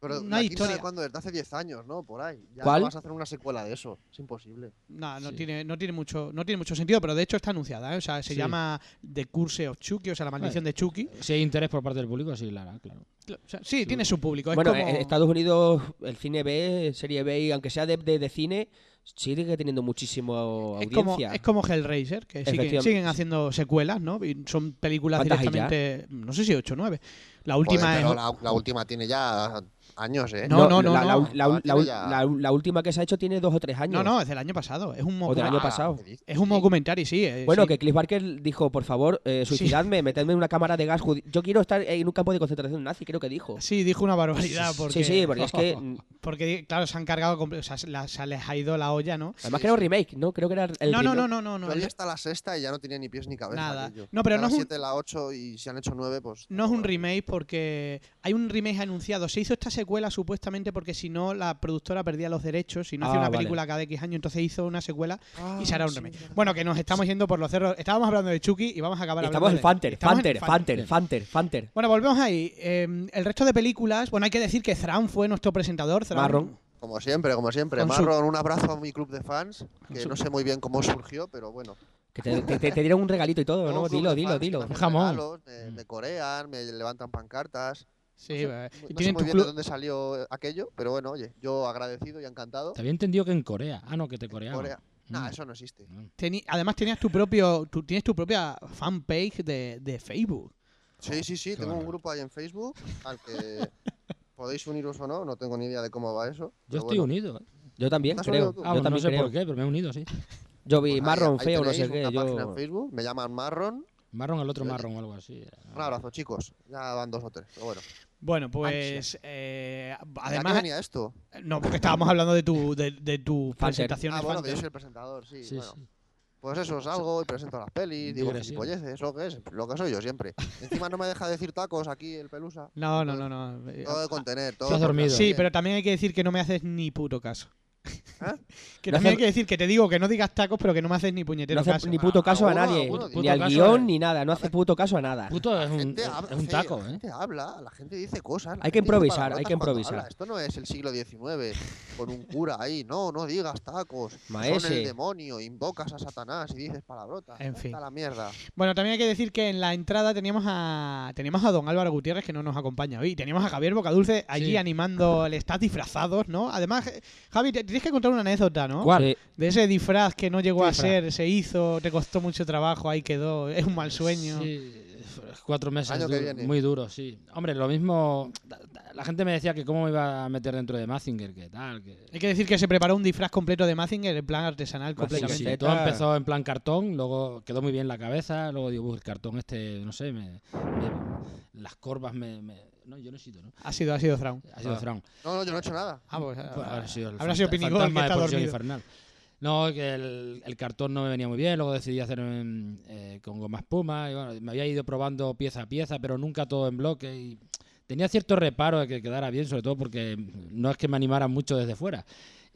Pero No hay historia. de cuando desde hace 10 años, ¿no? Por ahí. Ya ¿Cuál? no vas a hacer una secuela de eso. Es imposible. no, no Sí. tiene no tiene mucho no tiene mucho sentido, pero de hecho está anunciada, ¿eh? o sea, se Sí. llama The Curse of Chucky, o sea, la maldición de Chucky. Si hay interés por parte del público, sí, la hará, claro. O sea, sí, tiene su público. Es Bueno, como- en Estados Unidos, el cine B, serie B, y aunque sea de, de- de cine, sigue teniendo muchísimo Es como, audiencia. es como Hellraiser, que siguen, Efectivamente. siguen haciendo secuelas, ¿no? Y son películas directamente, no sé si 8 o 9. La última Joder, pero es... la, la última tiene ya años, ¿eh? No, no, no, la, no. la- la- ya- la- la última que se ha hecho tiene dos o tres años. No, no, es del año pasado. Es un, O del año Ah, pasado. ¿qué dices? es un Sí. documentary, sí. eh, Bueno, sí. que Cliff Barker dijo, por favor, eh, Sí. suicidadme, metedme en una cámara de gas. Yo quiero estar en un campo de concentración nazi, creo que dijo. Sí, dijo una barbaridad. Porque, Sí, sí, porque es que... Porque, claro, se han cargado. O sea, se la- se les ha ido la olla, ¿no? Además Sí, que era un sí. remake, ¿no? Creo que era el No, no, no, no, no. no. Pero ya está la sexta y ya no tenía ni pies ni cabeza. Nada. aquello. No, pero Ya no la es un- 7, la 8 y si han hecho 9, pues. No es un remake porque hay un remake anunciado. Se hizo esta secuela supuestamente porque si no la productora perdía los derechos y no hacía Ah, una vale. película cada X años, entonces hizo una secuela Ah, y se hará un sí, remake. verdad. Bueno, que nos estamos yendo por los cerros. Estábamos hablando de Chucky y vamos a acabar hablando estamos en de- Fanter, estamos en Fanter, Fanter, Fanter, Fanter. Bueno, volvemos ahí. Eh, el resto de películas, bueno, hay que decir que Thrawn fue nuestro presentador. Thrawn- Marron. Como siempre, como siempre. Con su- Marron, un abrazo a mi club de fans. Que su- no sé muy bien cómo surgió, pero bueno. Que te, te- te- dieron un regalito y todo, ¿no? un club Dilo, dilo, dilo. hacen Jamón. regalos, me, me corean, me levantan pancartas. Sí, no sé, eh, no- y no sé muy tu bien de dónde salió aquello, pero bueno, oye, yo agradecido y encantado. Te había entendido que en Corea. Ah, no, que te coreaban. Corea. Nah, Mm. eso no existe. Teni- además tenías tu propio, tú tienes tu propia fanpage de, de Facebook. Sí, sí, sí, Qué tengo un grupo ahí en Facebook al que podéis uniros o no, no tengo ni idea de cómo va eso. Yo estoy bueno. unido. ¿eh? Yo también, ¿Estás creo. unido? Ah, Yo bueno, no también sé creo. por qué, pero me he unido, sí. Yo vi Pues ahí- marrón ahí feo, no sé qué. una página Yo... en Facebook, me llaman Marron. Marrón, el otro Oye. marrón o algo así. Un abrazo, chicos. Ya van dos o tres, pero bueno. Bueno, pues eh, ¿A qué además venía esto? no, porque estábamos hablando de tu de, de tu presentación Ah, de bueno, que yo soy el presentador, sí. Sí, bueno. sí. Pues eso, salgo y presento las pelis, digo gilipolleces, lo que es, lo que soy yo siempre. Encima no me deja decir tacos aquí el pelusa. No, no, no, no. Eh, Todo de contener, todo. has por dormido. Sí, pero también hay que decir que no me haces ni puto caso. ¿Eh? Que No también hay hace- que decir que te digo que no digas tacos, pero que no me haces ni No puñetero hace caso. ni puto caso a Alguno, nadie, alguno, ni al guion ni nada, no hace puto caso a nada. Puto es La un, gente es- habla, es un sí, taco, la ¿eh? gente habla, la gente dice cosas. la Hay que improvisar, hay que improvisar. habla. Esto no es el siglo XIX con un cura ahí. No, no digas tacos. Son Maese. el demonio, invocas a Satanás y dices palabrotas. En fin. a la mierda. Bueno, también hay que decir que en la entrada teníamos a teníamos a don Álvaro Gutiérrez que no nos acompaña hoy. Teníamos a Javier Bocadulce allí Sí. animando el staff disfrazados, ¿no? Además, eh, Javi, te tienes que contar una anécdota, ¿no? ¿Cuál? Sí. De ese disfraz que no llegó ¿Qué a ser, se hizo, te costó mucho trabajo, ahí quedó, es un mal sueño. Sí, cuatro meses Año que du- viene. muy duros, sí. Hombre, lo mismo. La gente me decía que cómo me iba a meter dentro de Mazinger, que tal, que. Hay que decir que se preparó un disfraz completo de Mazinger en plan artesanal Sí, completamente. sí, camiseta. todo empezó en plan cartón, luego quedó muy bien la cabeza, luego digo, "Uf, el cartón este, no sé, me, me- las corvas me, me- No, yo no he sido, ¿no? Ha sido, ha sido Thrawn. Ha sido Ah. Thrawn. No, no, yo no he hecho nada. Ah, pues, Pues ah, habrá sido el habrá sido Pinigol, que está dormido. Infernal. No, que el, el cartón no me venía muy bien, luego decidí hacer eh, con goma espuma, y bueno, me había ido probando pieza a pieza, pero nunca todo en bloque y tenía cierto reparo de que quedara bien, sobre todo porque no es que me animara mucho desde fuera.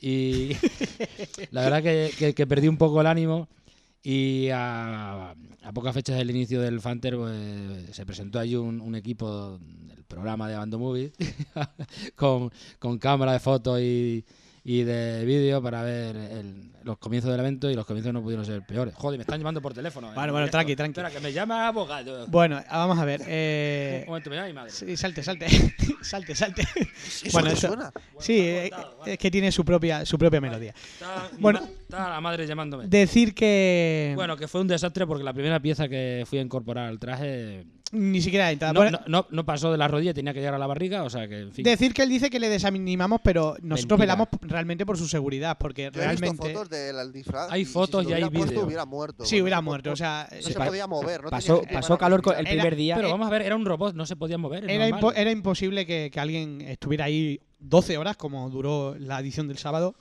Y la verdad que, que- que perdí un poco el ánimo y a, a pocas fechas del inicio del Fanter pues, se presentó allí un, equipo del programa de Bando Movies con, con cámara de fotos y, y de vídeo para ver el- los comienzos del evento y los comienzos no pudieron ser peores. Joder, me están llamando por teléfono. ¿eh? Bueno, bueno, Esto- tranqui, tranqui. Espera, que me llama abogado. Bueno, vamos a ver. eh, Un momento, me llama mi madre. sí, salte, salte. salte, salte. ¿Eso Bueno, eso- suena? Sí, eh, es que tiene su propia, su propia melodía. Está, Bueno. está la madre llamándome. Decir que Bueno, que fue un desastre porque la primera pieza que fui a incorporar al traje ni siquiera entra. no, Bueno, no- no- no pasó de la rodilla, tenía que llegar a la barriga, o sea que, en fin. Decir que él dice que le desanimamos, pero nosotros Mentira. velamos realmente por su seguridad, porque Yo he visto realmente fotos del disfraz. Hay y si fotos y hay hubiera puesto, vídeo. hubiera muerto. sí hubiera muerto. no- O sea, No Sí, se podía mover. No Pasó, tenía pasó calor con el Era- primer día. Pero vamos a ver, era un robot, no se podía mover. era, impo- era imposible que, que alguien estuviera ahí 12 horas, como duró la edición del sábado,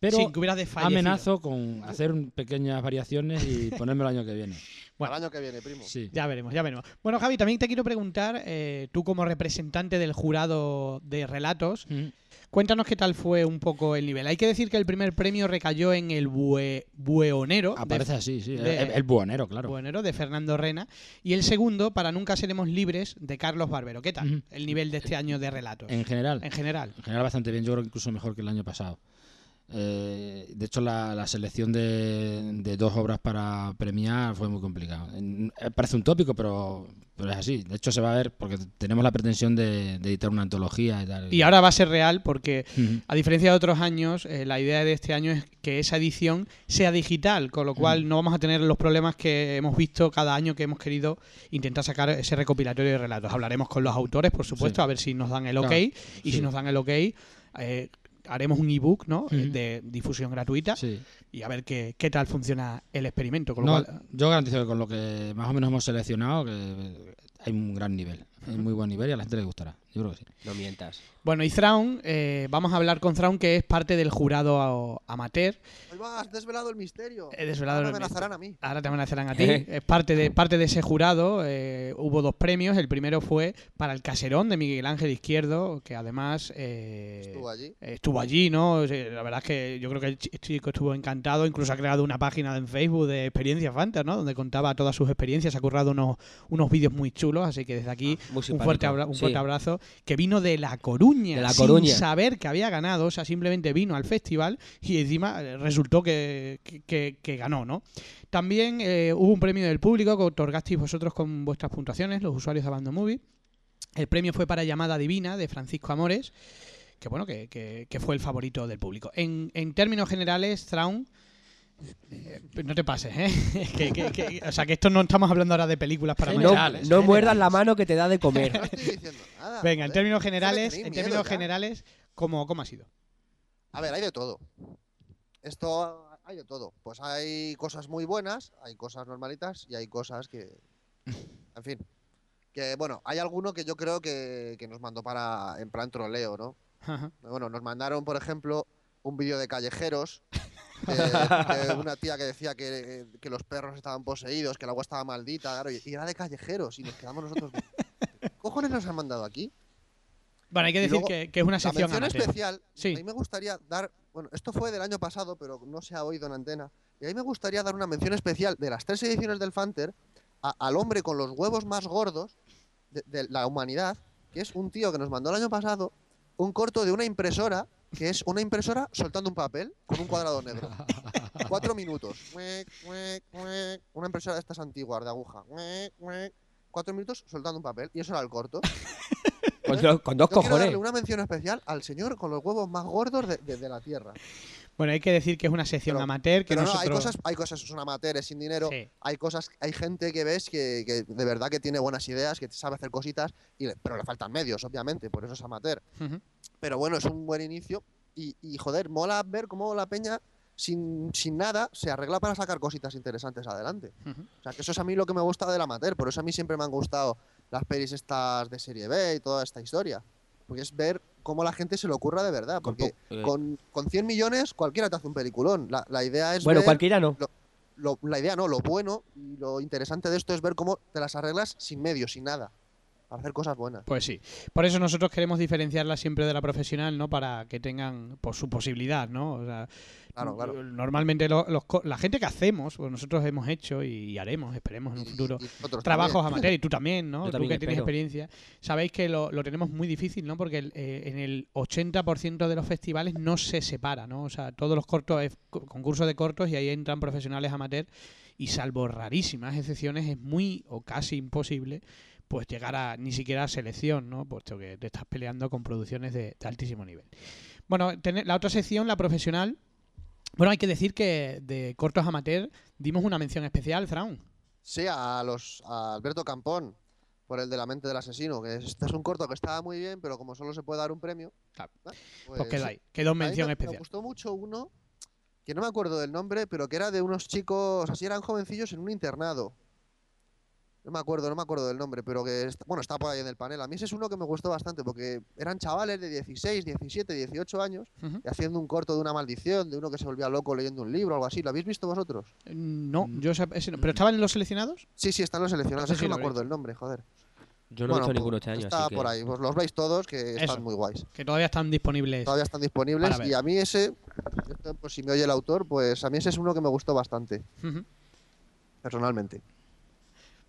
Pero sin que hubiera desfallecido. amenazo con hacer pequeñas variaciones y ponérmelo el año que viene. Bueno. Al año que viene, primo. Sí. Ya veremos, ya veremos. Bueno, Javi, también te quiero preguntar, eh, tú como representante del jurado de relatos, Mm. cuéntanos qué tal fue un poco el nivel. Hay que decir que el primer premio recayó en el bue- Bueonero. de Aparece así, sí. de- el, el buonero, claro. Buenero de Fernando Rena y el segundo para Nunca seremos libres de Carlos Barbero. ¿Qué tal Ujú. el nivel de este año de relatos? En general. En general. En general bastante bien, yo creo que incluso mejor que el año pasado. Eh, de hecho, la, la selección de, de dos obras para premiar fue muy complicada. Eh, Parece un tópico, pero, pero es así. De hecho, se va a ver porque tenemos la pretensión de, de editar una antología y tal. Y ahora va a ser real porque, a diferencia de otros años, eh, la idea de este año es que esa edición sea digital, con lo cual no vamos a tener los problemas que hemos visto cada año que hemos querido intentar sacar ese recopilatorio de relatos. Hablaremos con los autores, por supuesto, Sí. a ver si nos dan el ok. Claro, Y sí. si nos dan el ok, eh, haremos un ebook ¿no? Ujú. de difusión gratuita Sí. y a ver qué, qué tal funciona el experimento. Con lo No, cual, yo garantizo que con lo que más o menos hemos seleccionado, que hay un gran nivel. Hay muy buen nivel y a la gente le gustará. Yo creo que sí. No mientas. Bueno, y Thrawn, eh, vamos a hablar con Thrawn, que es parte del jurado a- amateur. Hoy vas, desvelado el misterio. He desvelado Ahora el me amenazarán a mí. Ahora te amenazarán a ti. es parte de, parte de ese jurado. eh, hubo dos premios. El primero fue para el Caserón de Miguel Ángel Izquierdo, que además eh, Estuvo allí. estuvo allí, ¿no? La verdad es que yo creo que el chi- chico estuvo encantado. Incluso ha creado una página en Facebook de Experiencia Fanta, ¿no? Donde contaba todas sus experiencias. Ha currado unos, unos vídeos muy chulos. Así que desde aquí Muy un fuerte, abra- un Sí. fuerte abrazo. Que vino de La Coruña. De La sin Coruña. saber que había ganado. O sea, simplemente vino al festival y encima eh, resultó que, que- ganó, ¿no? También eh, hubo un premio del público que otorgasteis vosotros con vuestras puntuaciones, los usuarios de Abandon Movie. El premio fue para Llamada Divina de Francisco Amores, que bueno, que, que- fue el favorito del público. En, en términos generales, Thrawn, eh, no te pases, ¿eh? que, que- que- o sea, que esto no estamos hablando ahora de películas para No, General, mayores. es no muerdas la mano que te da de comer. No estoy diciendo nada. Venga, en términos generales, en términos generales, ¿cómo, ¿cómo ha sido? A ver, hay de todo. Esto hay de todo. Pues hay cosas muy buenas, hay cosas normalitas y hay cosas que. En fin. Que bueno, hay alguno que yo creo que, que nos mandó para. En plan troleo, ¿no? Ajá. Bueno, nos mandaron, por ejemplo, un vídeo de callejeros que una tía que decía que, que los perros estaban poseídos, que el agua estaba maldita, claro, y y era de callejeros, y nos quedamos nosotros. ¿Qué cojones nos han mandado aquí? Bueno, hay que decir luego, que, que es una La sección mención amateur. especial, Sí. a mí me gustaría dar, bueno, esto fue del año pasado, pero no se ha oído en antena, y a mí me gustaría dar una mención especial de las tres ediciones del Fanter a- al hombre con los huevos más gordos de, de la humanidad, que es un tío que nos mandó el año pasado un corto de una impresora, que es una impresora soltando un papel con un cuadrado negro. Cuatro minutos. Una impresora de estas antiguas, de aguja. Cuatro minutos soltando un papel. Y eso era el corto. Con, con dos Yo quiero darle cojones. una mención especial al señor con los huevos más gordos de, de- de la tierra. Bueno, hay que decir que es una sección Pero- amateur que Pero no, nosotros... hay cosas, hay cosas, son amateurs sin dinero. Sí. Hay cosas, hay gente que ves que, que de verdad que tiene buenas ideas, que sabe hacer cositas, y le- pero le faltan medios, obviamente, por eso es amateur. Ujú. Pero bueno, es un buen inicio. Y, y, joder, mola ver cómo la peña, sin, sin nada, se arregla para sacar cositas interesantes adelante. Ujú. O sea, que eso es a mí lo que me gusta del amateur. Por eso a mí siempre me han gustado las pelis estas de serie B y toda esta historia. Porque es ver cómo la gente se lo ocurra de verdad. Con Porque po- eh. con, con 100 millones cualquiera te hace un peliculón. La, la idea es Bueno, ver cualquiera no. lo- la idea no, lo bueno y lo interesante de esto es ver cómo te las arreglas sin medios, sin nada. Para hacer cosas buenas. Pues sí. Por eso nosotros queremos diferenciarla siempre de la profesional, ¿no? Para que tengan por su posibilidad, ¿no? O sea, Claro, claro. Normalmente lo- los co- la gente que hacemos, pues nosotros hemos hecho y haremos, esperemos en un futuro, trabajos también. amateur y tú también, ¿no? Yo tú también que tienes experiencia. Sabéis que lo, lo tenemos muy difícil, ¿no? Porque el, eh, en el 80% de los festivales no se separa, ¿no? O sea, todos los cortos es co- concurso de cortos y ahí entran profesionales amateur y salvo rarísimas excepciones es muy o casi imposible pues llegar a ni siquiera a selección, ¿no? Puesto que te estás peleando con producciones de, de altísimo nivel. Bueno, tener- la otra sección, la profesional. Bueno, hay que decir que de cortos amateur dimos una mención especial, Fraun. Sí, a los a Alberto Campón por el de la mente del asesino, que este es un corto que estaba muy bien, pero como solo se puede dar un premio, Claro. Pues queda sí. ahí. Quedó mención me, me especial. gustó mucho uno que no me acuerdo del nombre, pero que era de unos chicos, así eran jovencillos en un internado. No me acuerdo, no me acuerdo del nombre, pero que está- bueno, está por ahí en el panel. A mí ese es uno que me gustó bastante porque eran chavales de 16, 17, 18 años y haciendo un corto de una maldición, de uno que se volvía loco leyendo un libro o algo así. ¿Lo habéis visto vosotros? No, Mm. yo ese no. ¿Pero estaban en los seleccionados? Sí, sí, están los seleccionados. Sí que no me acuerdo el nombre, joder. Yo no Bueno, he visto pues ninguno este año, Está así que... por ahí, pues los veis todos que Eso. están muy guays. Que todavía están disponibles. Todavía están disponibles y a mí ese, pues si me oye el autor, pues a mí ese es uno que me gustó bastante, personalmente.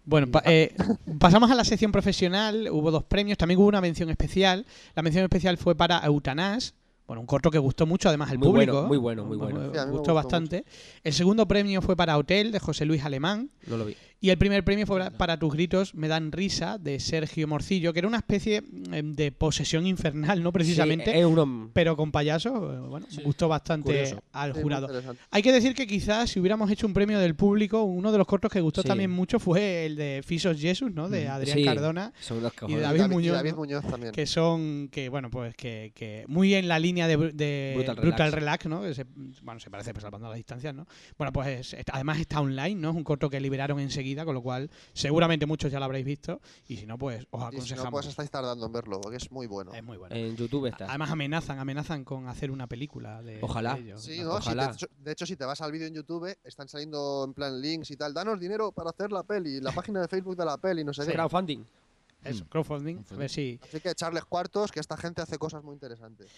Bueno, pa- eh, pasamos a la sección profesional. Hubo dos premios, también hubo una mención especial. La mención especial fue para Eutanas. Bueno, un corto que gustó mucho, además al Muy público. bueno, muy bueno, muy bueno. Sí, gustó bastante. El segundo premio fue para Hotel, de José Luis Alemán. No lo vi. Y el primer premio fue para, Tus gritos me dan risa, de Sergio Morcillo, que era una especie mm, de posesión infernal, no precisamente, Sí, pero con payasos. eh, Bueno, Sí, gustó bastante curioso. al jurado. Hay que decir que quizás si hubiéramos hecho un premio del público, uno de los cortos que gustó Sí. también mucho fue el de Fisos Jesus, ¿no? De Mm. Adrián Sí. Cardona, Son los Y cojones. David y Muñoz, David. Muñoz también. que son, que bueno, pues que, que muy en la línea de, Bru- de Brutal Brutal, Relax. Relax, ¿no? Que se- bueno, se parece pues salvando las distancias, ¿no? Bueno, pues además está online, ¿no? Es un corto que liberaron enseguida, con lo cual seguramente muchos ya lo habréis visto y si no, pues os Y si aconsejamos. no, pues estáis tardando en verlo, porque es muy bueno. Es muy bueno. En YouTube está. Además amenazan, amenazan con hacer una película de, Ojalá. de. Sí, ¿no? Si Ojalá. te- de hecho, si te vas al vídeo en YouTube, están saliendo en plan links y tal. Danos dinero para hacer la peli, la página de Facebook de la peli, no sé qué. Crowdfunding. Eso, Mm. crowdfunding. A Crowdfunding. ver si Así que echarles cuartos, que esta gente hace cosas muy interesantes.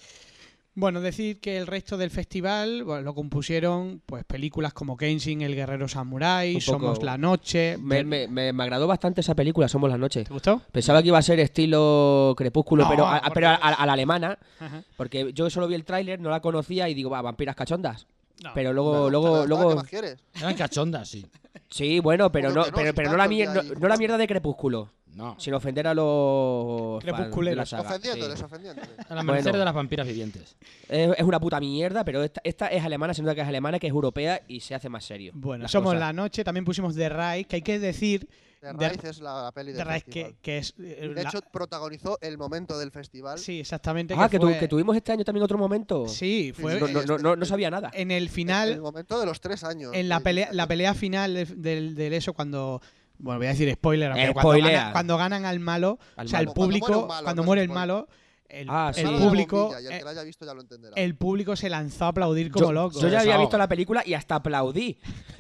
Bueno, decir que el resto del festival bueno, lo compusieron pues películas como Kenshin, El Guerrero Samurai, Somos la Noche. Me, me, me, me agradó bastante esa película, Somos la Noche. ¿Te gustó? Pensaba que iba a ser estilo Crepúsculo, No, pero, a, a- porque- pero a, a- a la alemana, Ajá. porque yo solo vi el tráiler, no la conocía y digo, va, vampiras cachondas. No. Pero luego, luego, claro, ¿qué luego, más quieres? Eran cachondas, sí. sí, bueno, pero no, pero, si pero no la mierda, ahí no, no la mierda de Crepúsculo, No. sin ofender a los Crepusculeros. Ofendiéndoles, sí. ofendiéndoles. A la Bueno. de las vampiras vivientes. Es, es una puta mierda, pero esta, esta es alemana, se nota que es alemana, que es europea y se hace más serio. Bueno, Somos cosas. la Noche, también pusimos The Rise, que hay que decir The De- Rise es la peli The Rise que, que es... eh, De la- hecho, protagonizó el momento del festival. sí, exactamente. Ah, que, tu- fue- que tuvimos este año también otro momento. Sí, fue No, no, no, no- no sabía nada. en el El final, momento de los tres años. en la de- pelea, la pelea final de- del, del eso cuando... Bueno, voy a decir spoiler, pero cuando, gana- cuando ganan al malo, Al o sea, el malo. Cuando público, muere malo, cuando no es muere el malo, el, Ah, sí. el público, bombilla Y el que lo haya visto ya lo entenderá. el público se lanzó a aplaudir como yo, loco. yo ya había visto la película y hasta aplaudí.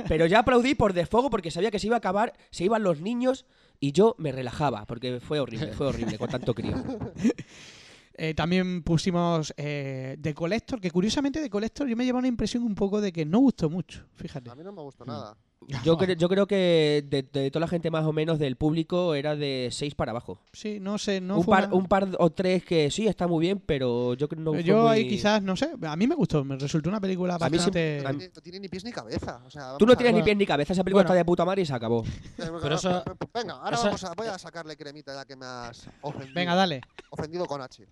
Pero ya aplaudí por desfogo porque sabía que se iba a acabar, se iban los niños y yo me relajaba porque fue horrible, fue horrible con tanto crío. Eh, también pusimos eh, The Collector, que curiosamente The Collector yo me lleva una impresión un poco de que no gustó mucho, fíjate. A mí no me gustó nada. Yo, cre- yo creo que de, de toda la gente más o menos del público era de 6 para abajo. Sí, no sé, no un, fue par, una- un par o tres que sí, está muy bien, pero yo creo que no Yo muy- ahí quizás, no sé, a mí me gustó, me resultó una película bastante... siempre- a mí- No tiene ni pies ni cabeza. O sea, Tú no tienes ni pies ni cabeza, esa película Bueno. está de puta madre y se acabó. Pero eso- Venga, ahora eso- vamos a, voy a sacarle cremita ya que me has ofendido. Venga, dale. ofendido con H.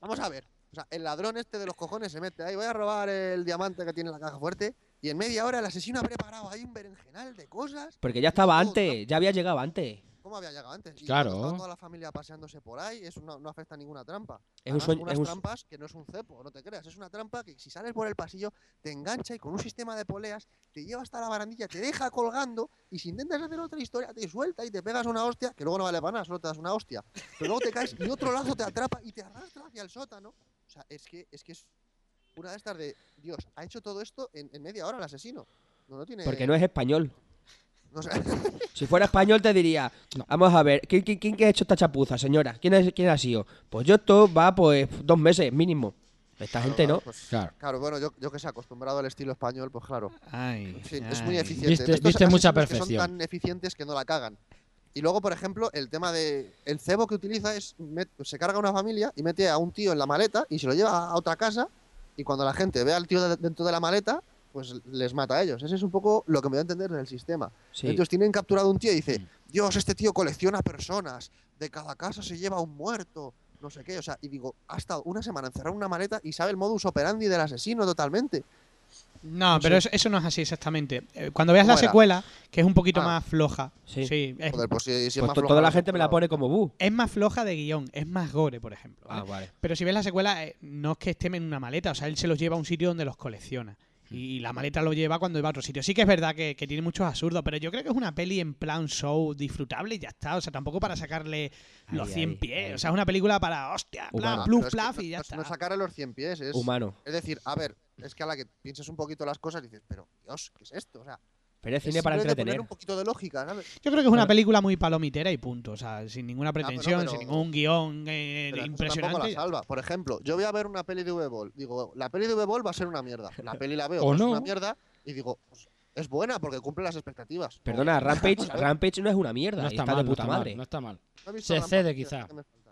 Vamos a ver. O sea, el ladrón este de los cojones se mete ahí, voy a robar el diamante que tiene en la caja fuerte. Y en media hora el asesino ha preparado ahí un berenjenal de cosas. Porque ya estaba Todo, antes, ya había llegado antes. ¿Cómo había llegado antes? Y Claro. toda la familia paseándose por ahí, eso no, no afecta a ninguna trampa. Es un sueño- unas es un- trampas que no es un cepo, no te creas. Es una trampa que si sales por el pasillo te engancha y con un sistema de poleas te lleva hasta la barandilla, te deja colgando y si intentas hacer otra historia te suelta y te pegas una hostia, que luego no vale para nada, solo te das una hostia. Pero luego te caes y otro lazo te atrapa y te arrastra hacia el sótano. O sea, es que es, que es una de estas de, Dios, ha hecho todo esto en, en media hora el asesino. No, no tiene... Porque no es español. no sé. Si fuera español te diría, vamos a ver, ¿quién, quién, quién ha hecho esta chapuza, señora? ¿Quién, es, ¿Quién ha sido? Pues yo esto va pues dos meses mínimo. Esta gente no. Pues, Claro. Claro, bueno, yo, yo que sé, acostumbrado al estilo español, pues claro. Ay, Sí, es ay. muy eficiente. Viste- estos viste mucha que perfección. son tan eficientes que no la cagan. Y luego, por ejemplo, el tema de. El cebo que utiliza es. met- se carga una familia y mete a un tío en la maleta y se lo lleva a otra casa. Y cuando la gente ve al tío de- dentro de la maleta, pues les mata a ellos. Ese es un poco lo que me da a entender del sistema. Sí. Entonces tienen capturado un tío y dice: Mm. Dios, este tío colecciona personas. De cada casa se lleva un muerto. No sé qué. O sea, y digo, ha estado una semana encerrado en una maleta y sabe el modus operandi del asesino totalmente. No, pero eso, eso no es así exactamente. Eh, Cuando veas la secuela, que es un poquito Ah. más floja, Sí. sí, es, Joder, pues si, si es Pues más floja toda la gente me la pone como bu. es más floja de guion, es más gore, por ejemplo. ¿vale? Ah, vale. Pero si ves la secuela, eh, no es que estén en una maleta, o sea, él se los lleva a un sitio donde los colecciona. Y la maleta lo lleva cuando va a otro sitio. Sí que es verdad que, que tiene muchos absurdos, pero yo creo que es una peli en plan show disfrutable y ya está. O sea, tampoco para sacarle los Ahí, 100 ahí, pies. ahí. O sea, es una película para, hostia, Ah, pluf, plaf no- y ya no, está. No sacar a los 100 pies, es, Humano. es decir, a ver, es que a la que pienses un poquito las cosas dices, pero Dios, ¿qué es esto? O sea, Pero es es cine para simplemente entretener. poner un poquito de lógica, ¿sabes? Yo creo que es una película muy palomitera y punto. O sea, sin ninguna pero- pretensión, pero- sin ningún guion eh, Pero impresionante. tampoco la salva. Por ejemplo, yo voy a ver una peli de V-Ball. Digo, la peli de V-Ball va a ser una mierda. La peli la veo, O pues es no. una mierda. Y digo, pues, es buena porque cumple las expectativas. Perdona, Rampage, Rampage no es una mierda. No está está mal, de no puta está mal, madre. no está mal. No he visto Se Rampage, cede, quizá.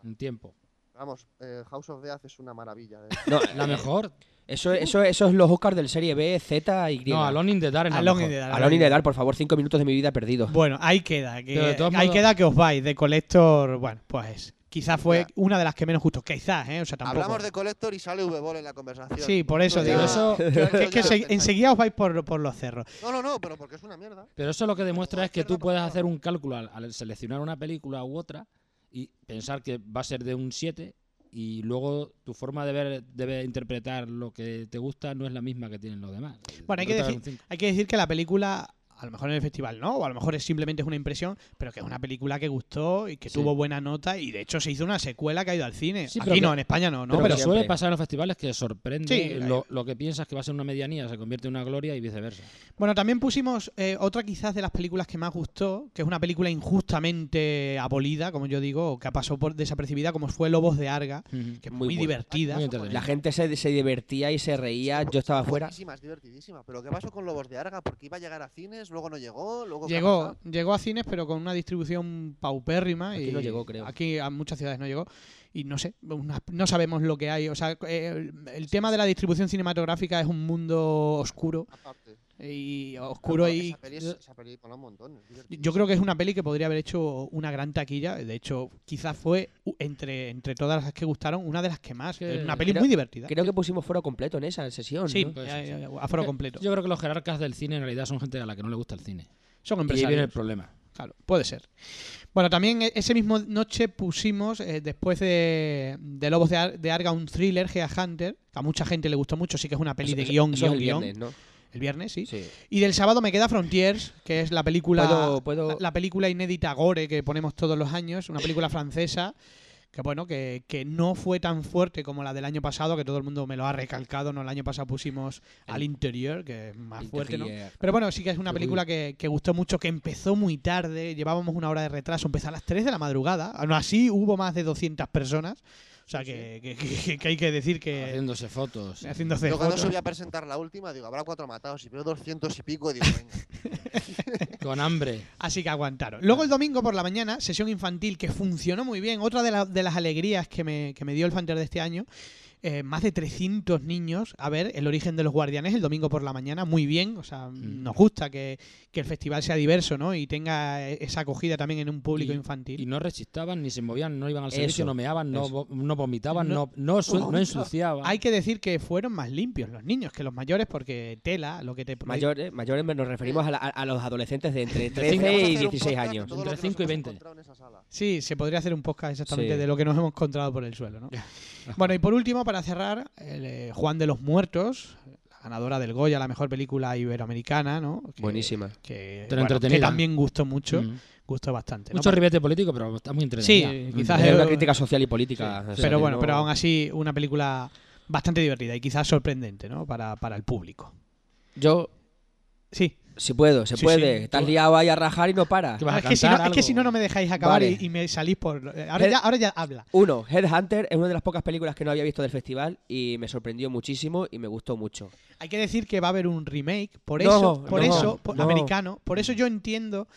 En tiempo. Vamos, eh, House of Death es una maravilla. de- No, La eh, mejor. Eso, eso, eso es los Oscars del Serie B, Z y No, Alone in the Dark es Alone in the Dark. Alone in the Dark, por favor, cinco minutos de mi vida perdido. Bueno, ahí queda. Que, ahí modos- queda que os vais. De Collector, bueno, pues quizás fue Ya. una de las que menos gustó. Quizás, ¿eh? O sea, tampoco. Hablamos de Collector y sale V-Ball en la conversación. Sí, por eso digo. eso- que es que se- enseguida os vais por, por los cerros. No, no, no, pero porque es una mierda. Pero eso lo que demuestra es que tú puedes hacer un cálculo al, al seleccionar una película u otra y pensar que va a ser de un 7 y luego tu forma de ver, de interpretar lo que te gusta no es la misma que tienen los demás. Bueno, hay que, decir, hay que decir que la película, a lo mejor en el festival no, o a lo mejor es simplemente es una impresión, pero que es una película que gustó y que Sí. tuvo buena nota y de hecho se hizo una secuela que ha ido al cine. Sí, Aquí que- no, en España no, ¿no? Pero, suele pasar en los festivales que sorprende Sí, lo, lo que piensas que va a ser una medianía se convierte en una gloria y viceversa. bueno, también pusimos eh, otra quizás de las películas que más gustó, que es una película injustamente abolida, como yo digo, o que pasó por desapercibida, como fue Lobos de Arga, que es muy, divertida. Muy. La gente se, se divertía y se reía. Yo estaba afuera. Es divertidísima. Pero ¿qué pasó con Lobos de Arga? Porque iba a llegar a cines, luego no llegó, luego... ¿qué ha Llegó, llegó a cines, pero con una distribución paupérrima. Aquí y no llegó, creo. Aquí a muchas ciudades no llegó. Y no sé, una- no sabemos lo que hay. O sea, eh, el, el tema de la distribución cinematográfica es un mundo oscuro. Aparte. Y oscuro Pero y. Esa peli, es- esa peli mola un montón. es Yo creo que es una peli que podría haber hecho una gran taquilla. De hecho, quizás fue entre, entre todas las que gustaron una de las que más. Que- una peli creo- muy divertida. Creo que pusimos foro completo en esa sesión. sí, aforo completo. Yo creo que los jerarcas del cine en realidad son gente a la que no le gusta el cine. Son Y ahí viene el empresarios. problema. Claro, puede ser. Bueno, también e- ese mismo noche pusimos, eh, después de, de Lobos de, Ar- de Arga, un thriller, Gea Hunter, que a mucha gente le gustó mucho, sí que es una peli Eso- de eso- guion, eso es guion, guion. viernes, ¿no? El viernes, sí. Sí. Y del sábado me queda Frontiers, que es la película, Puedo- puedo- la película inédita Gore que ponemos todos los años, una película francesa que bueno, que, que no fue tan fuerte como la del año pasado, que todo el mundo me lo ha recalcado, ¿no? El año pasado pusimos al interior, que es más fuerte, ¿no? Pero bueno, sí que es una película que, que gustó mucho, que empezó muy tarde, llevábamos una hora de retraso, empezó a las 3 de la madrugada, aún así hubo más de 200 personas, o sea que, que- que- que hay que decir que... Haciéndose fotos. Haciéndose Yo cuando fotos. subí a presentar la última, digo, habrá cuatro matados. Y veo 200 y pico y digo, venga. Con hambre. Así que aguantaron. Luego el domingo por la mañana, sesión infantil que funcionó muy bien. Otra de, la- de las alegrías que me, que me dio el Fanter de este año. Eh, más de 300 niños a ver el origen de los guardianes el domingo por la mañana. Muy bien. O sea, Mm. nos gusta que, que el festival sea diverso, ¿no? Y tenga eh, esa acogida también en un público Y- infantil. Y no rechistaban, ni se movían, no iban al servicio, Eso, no meaban, no, vo- no vomitaban, No- no, no, no ensuciaban. Hay que decir que fueron más limpios los niños que los mayores porque tela, lo que te... Mayores, mayores nos referimos a, la- a- los adolescentes de entre cinco- 13 Vamos a y hacer un 16 podcast años. Entre que nos 5 y hemos 20. encontrado en esa sala. Sí, se podría hacer un podcast exactamente Sí. de lo que nos hemos encontrado por el suelo, ¿no? bueno, y por último, para cerrar, el, eh, Juan de los Muertos, la ganadora del Goya, la mejor película iberoamericana, ¿no? Que- Buenísima. Que, también gustó mucho, Mm. gustó bastante. ¿no? Mucho ribete político, pero está muy Sí, entretenida. quizás Es una crítica social y política. o sea, pero bueno, no- pero aún así una película bastante divertida y quizás sorprendente, ¿no? Para, para el público. Yo, Sí, si puedo, se Sí, puede. sí. Estás liado ahí a rajar y no para. ¿Qué vas a es, que si no, cantar es que algo? si no, no me dejáis acabar Vale. y, y me salís por... Ahora Head- ya, ahora ya habla. Uno, Headhunter es una de las pocas películas que no había visto del festival y me sorprendió muchísimo y me gustó mucho. Hay que decir que va a haber un remake, por No, eso, por no, eso, por- no. americano, por eso yo entiendo,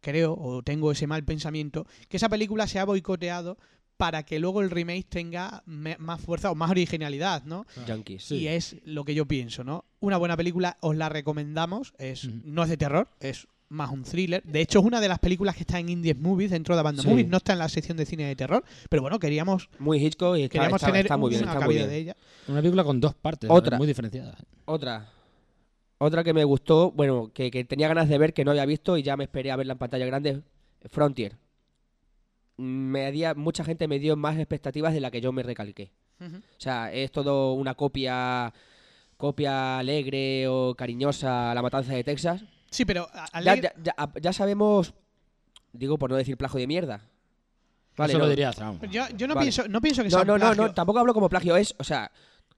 creo, o tengo ese mal pensamiento, que esa película se ha boicoteado para que luego el remake tenga más fuerza o más originalidad, ¿no? Yankees. Sí. Y es lo que yo pienso, ¿no? Una buena película, os la recomendamos, es, no es de terror, es más un thriller. De hecho, es una de las películas que está en Indies Movies, dentro de Abandon Sí. Movies, no está en la sección de cine de terror, pero bueno, queríamos, Muy Hitchcock y está, queríamos está- tener está muy bien, una muy bien. de ella. Una película con dos partes, Otra. muy diferenciadas. Otra. Otra que me gustó, bueno, que, que tenía ganas de ver, que no había visto y ya me esperé a verla en pantalla grande, Frontier. Me dio- mucha gente me dio más expectativas de la que yo me recalqué. O sea, es todo una copia copia alegre o cariñosa a la matanza de Texas. Sí, pero Ya, alegre- ya- ya- ya sabemos, digo por no decir plajo de mierda. Vale, Eso no. lo diría Traum. yo, yo no, Vale. pienso, no pienso que No, sea no, no, plagio. no, tampoco hablo como plagio, es, o sea,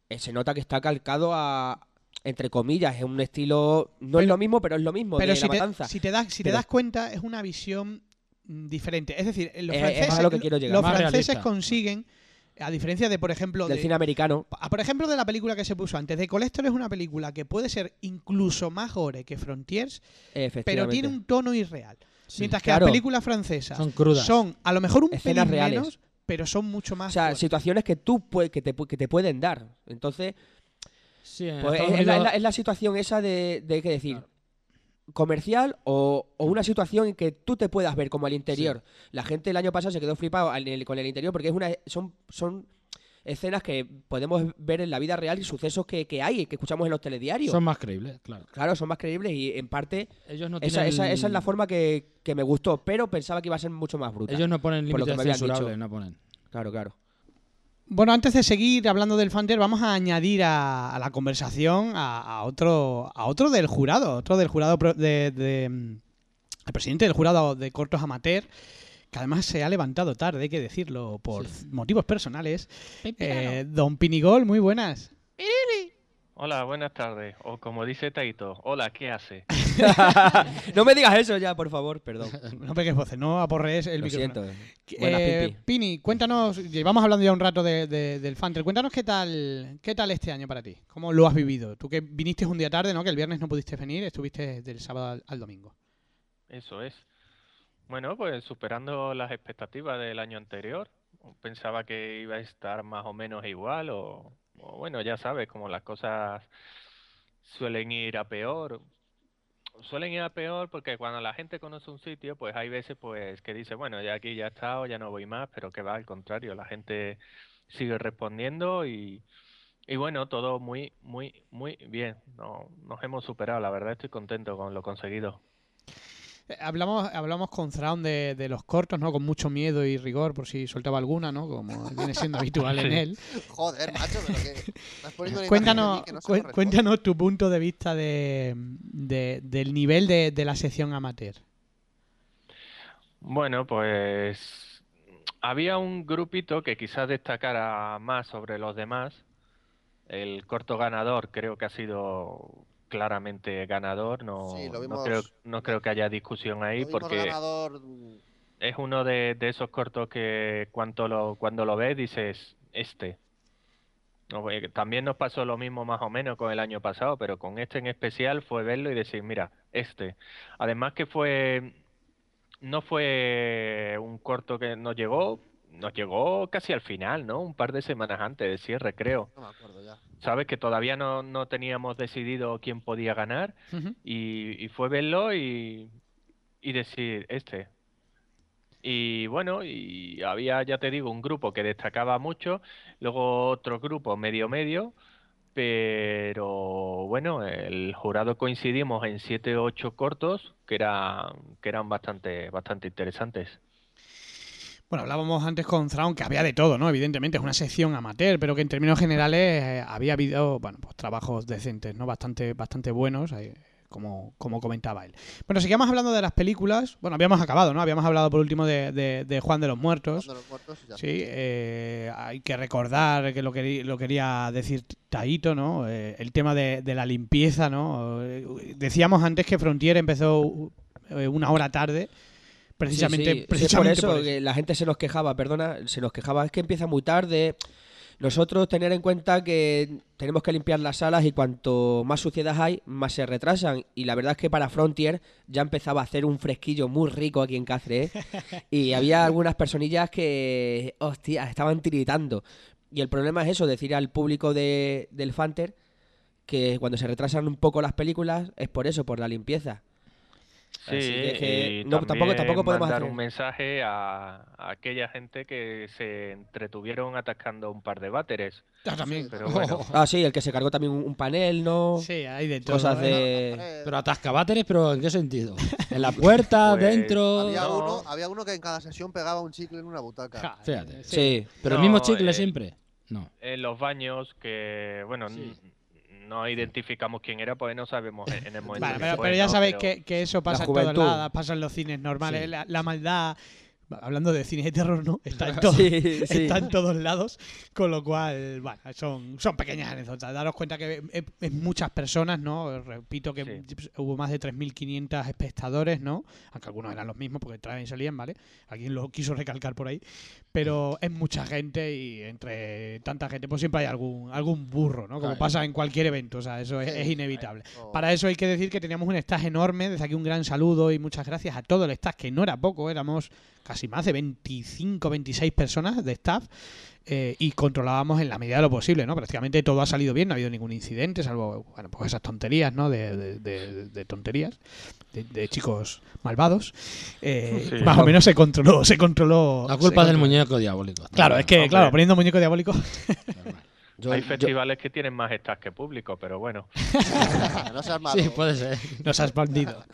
eh, se nota que está calcado a, entre comillas, es un estilo, no es lo mismo, pero es lo mismo Pero de si la te, matanza. si te das, si te das cuenta, es una visión diferente. Es decir, los Eh, es franceses, a lo que quiero llegar. los franceses consiguen, a diferencia de, por ejemplo, del de- cine americano. a- por ejemplo, de la película que se puso antes, de Collector es una película que puede ser incluso más gore que Frontiers, pero tiene un tono irreal. Sí. Mientras que Claro. las películas francesas Son crudas. son a lo mejor un pelín reales. menos, pero son mucho más O sea, fuertes. situaciones que tú que te, que te pueden dar. Entonces, Sí, pues, es, la, es Unidos- la- es la situación esa de, de qué decir, comercial o, o una situación en que tú te puedas ver como al interior. La gente el año pasado se quedó flipado al- el- con el interior porque es una son, son escenas que podemos ver en la vida real y sucesos que, que hay, que escuchamos en los telediarios. son más creíbles, claro. Claro, son más creíbles y en parte Ellos no esa, esa- esa es la forma que, que me gustó, pero pensaba que iba a ser mucho más bruta. Ellos no ponen límites censurables, no ponen. Claro, claro. Bueno, antes de seguir hablando del Fanter, vamos a añadir a, a la conversación a, a otro a otro del jurado, otro del jurado pro- de, de, mm, el presidente del jurado de cortos amateur, que además se ha levantado tarde, hay que decirlo, por motivos personales. Eh, don Pinigol, muy buenas. Hola, buenas tardes. O como dice Taito, hola, ¿qué hace? no me digas eso ya, por favor, perdón. No pegues voces, no aporrees el Lo micrófono. siento. Buenas, Eh, Pipi. Pini, cuéntanos, llevamos hablando ya un rato de- de- del Fanter, cuéntanos qué tal, qué tal este año para ti, cómo lo has vivido. Tú que viniste un día tarde, ¿no? Que el viernes no pudiste venir, estuviste del sábado al, al domingo. Eso es. Bueno, pues superando las expectativas del año anterior. Pensaba que iba a estar más o menos igual o, o bueno, ya sabes, como las cosas suelen ir a peor. Suelen ir a peor porque cuando la gente conoce un sitio, pues hay veces pues que dice, bueno, ya aquí ya he estado, ya no voy más, pero que va al contrario, la gente sigue respondiendo y, y bueno, todo muy, muy, muy bien. No, nos hemos superado, la verdad estoy contento con lo conseguido. Hablamos, hablamos con Thrawn de, de los cortos, ¿no? Con mucho miedo y rigor, por si soltaba alguna, ¿no? Como viene siendo habitual en él. Joder, macho, pero que estás poniendo una imagen de Cuéntanos, que no cuéntanos tu punto de vista de, de- del nivel de, de la sección amateur. Bueno, pues había un grupito que quizás destacara más sobre los demás. El corto ganador creo que ha sido claramente ganador. No, Sí, lo no, creo, no creo que haya discusión ahí porque ganador, mm, es uno de, de esos cortos que cuando lo, cuando lo ves dices, este. También nos pasó lo mismo más o menos con el año pasado, pero con este en especial fue verlo y decir, mira, este. Además que fue, no fue un corto que nos llegó, nos llegó casi al final, ¿no? Un par de semanas antes de cierre, creo. no me acuerdo ya. Sabes que todavía no, no teníamos decidido quién podía ganar y, y fue verlo y, y decir, este. Y bueno, y había, ya te digo, un grupo que destacaba mucho, luego otro grupo medio medio, pero bueno, el jurado coincidimos en siete o ocho cortos que eran, que eran bastante, bastante interesantes. Bueno, hablábamos antes con Thrawn que había de todo, ¿no? Evidentemente es una sección amateur, pero que en términos generales eh, había habido, bueno, pues trabajos decentes, ¿no? Bastante, bastante buenos, eh, como, como comentaba él. Bueno, seguíamos hablando de las películas. Bueno, habíamos acabado, ¿no? Habíamos hablado por último de, de- de Juan de los Muertos. Cuando los muertos ya. Sí, eh, hay que recordar que lo, querí- lo quería decir Taito, ¿no? Eh, el tema de, de la limpieza, ¿no? Eh, decíamos antes que Frontier empezó una hora tarde, precisamente, Sí, sí, sí, es precisamente por eso que la gente se nos quejaba, perdona, se nos quejaba, es que empieza muy tarde. Nosotros tener en cuenta que tenemos que limpiar las salas y cuanto más suciedad hay, más se retrasan. Y la verdad es que para Frontier ya empezaba a hacer un fresquillo muy rico aquí en Cáceres. ¿eh? y había algunas personillas que, hostia, estaban tiritando. Y el problema es eso, decir al público de, del Fanter que cuando se retrasan un poco las películas es por eso, por la limpieza. Sí, Así que es que y no, tampoco- también tampoco podemos mandar hacer- un mensaje a, a aquella gente que se entretuvieron atascando un par de váteres. Ah, también. Pero bueno. Ah, sí, el que se cargó también un, panel, ¿no? Sí, hay de todo. Cosas ¿eh? de... Pero atascaváteres, pero ¿en qué sentido? ¿En la puerta, Pues, dentro? Había, No. uno, había uno que en cada sesión pegaba un chicle en una butaca. Ja, Fíjate. Sí. ¿Pero el mismo chicle eh, siempre? No. En los baños que, bueno, Sí. No identificamos quién era, pues no sabemos en el momento. Vale, pero, fue, pero ya ¿no? sabéis Pero- que, que eso pasa en todos lados, pasa en los cines normales. Sí. La, la maldad, hablando de cine de terror, ¿no? Está en, todo- Sí, sí. está en todos lados, con lo cual, bueno, son, son pequeñas anécdotas. Daros cuenta que es, es muchas personas, ¿no? Repito que Sí. hubo más de 3.500 espectadores, ¿no? Aunque algunos eran los mismos porque traen y salían, ¿vale? Alguien lo quiso recalcar por ahí. Pero es mucha gente y entre tanta gente, pues siempre hay algún, algún burro, ¿no? Como pasa en cualquier evento, o sea, eso es, es inevitable. O- Para eso hay que decir que teníamos un staff enorme. Desde aquí un gran saludo y muchas gracias a todo el staff, que no era poco, éramos casi más de 25, 26 personas de staff. eh, y controlábamos en la medida de lo posible, ¿no? Prácticamente todo ha salido bien, no ha habido ningún incidente, salvo, bueno, pues esas tonterías, ¿no? De, de- de- de tonterías, de, de chicos malvados. Eh, Sí. Más o menos se controló, se controló. La culpa del muñeco diabólico. Claro, es que, claro, poniendo muñeco diabólico. Yo- Hay yo- festivales que tienen más staff que público, pero bueno. no seas malo. Sí, puede ser. Nos has bandido.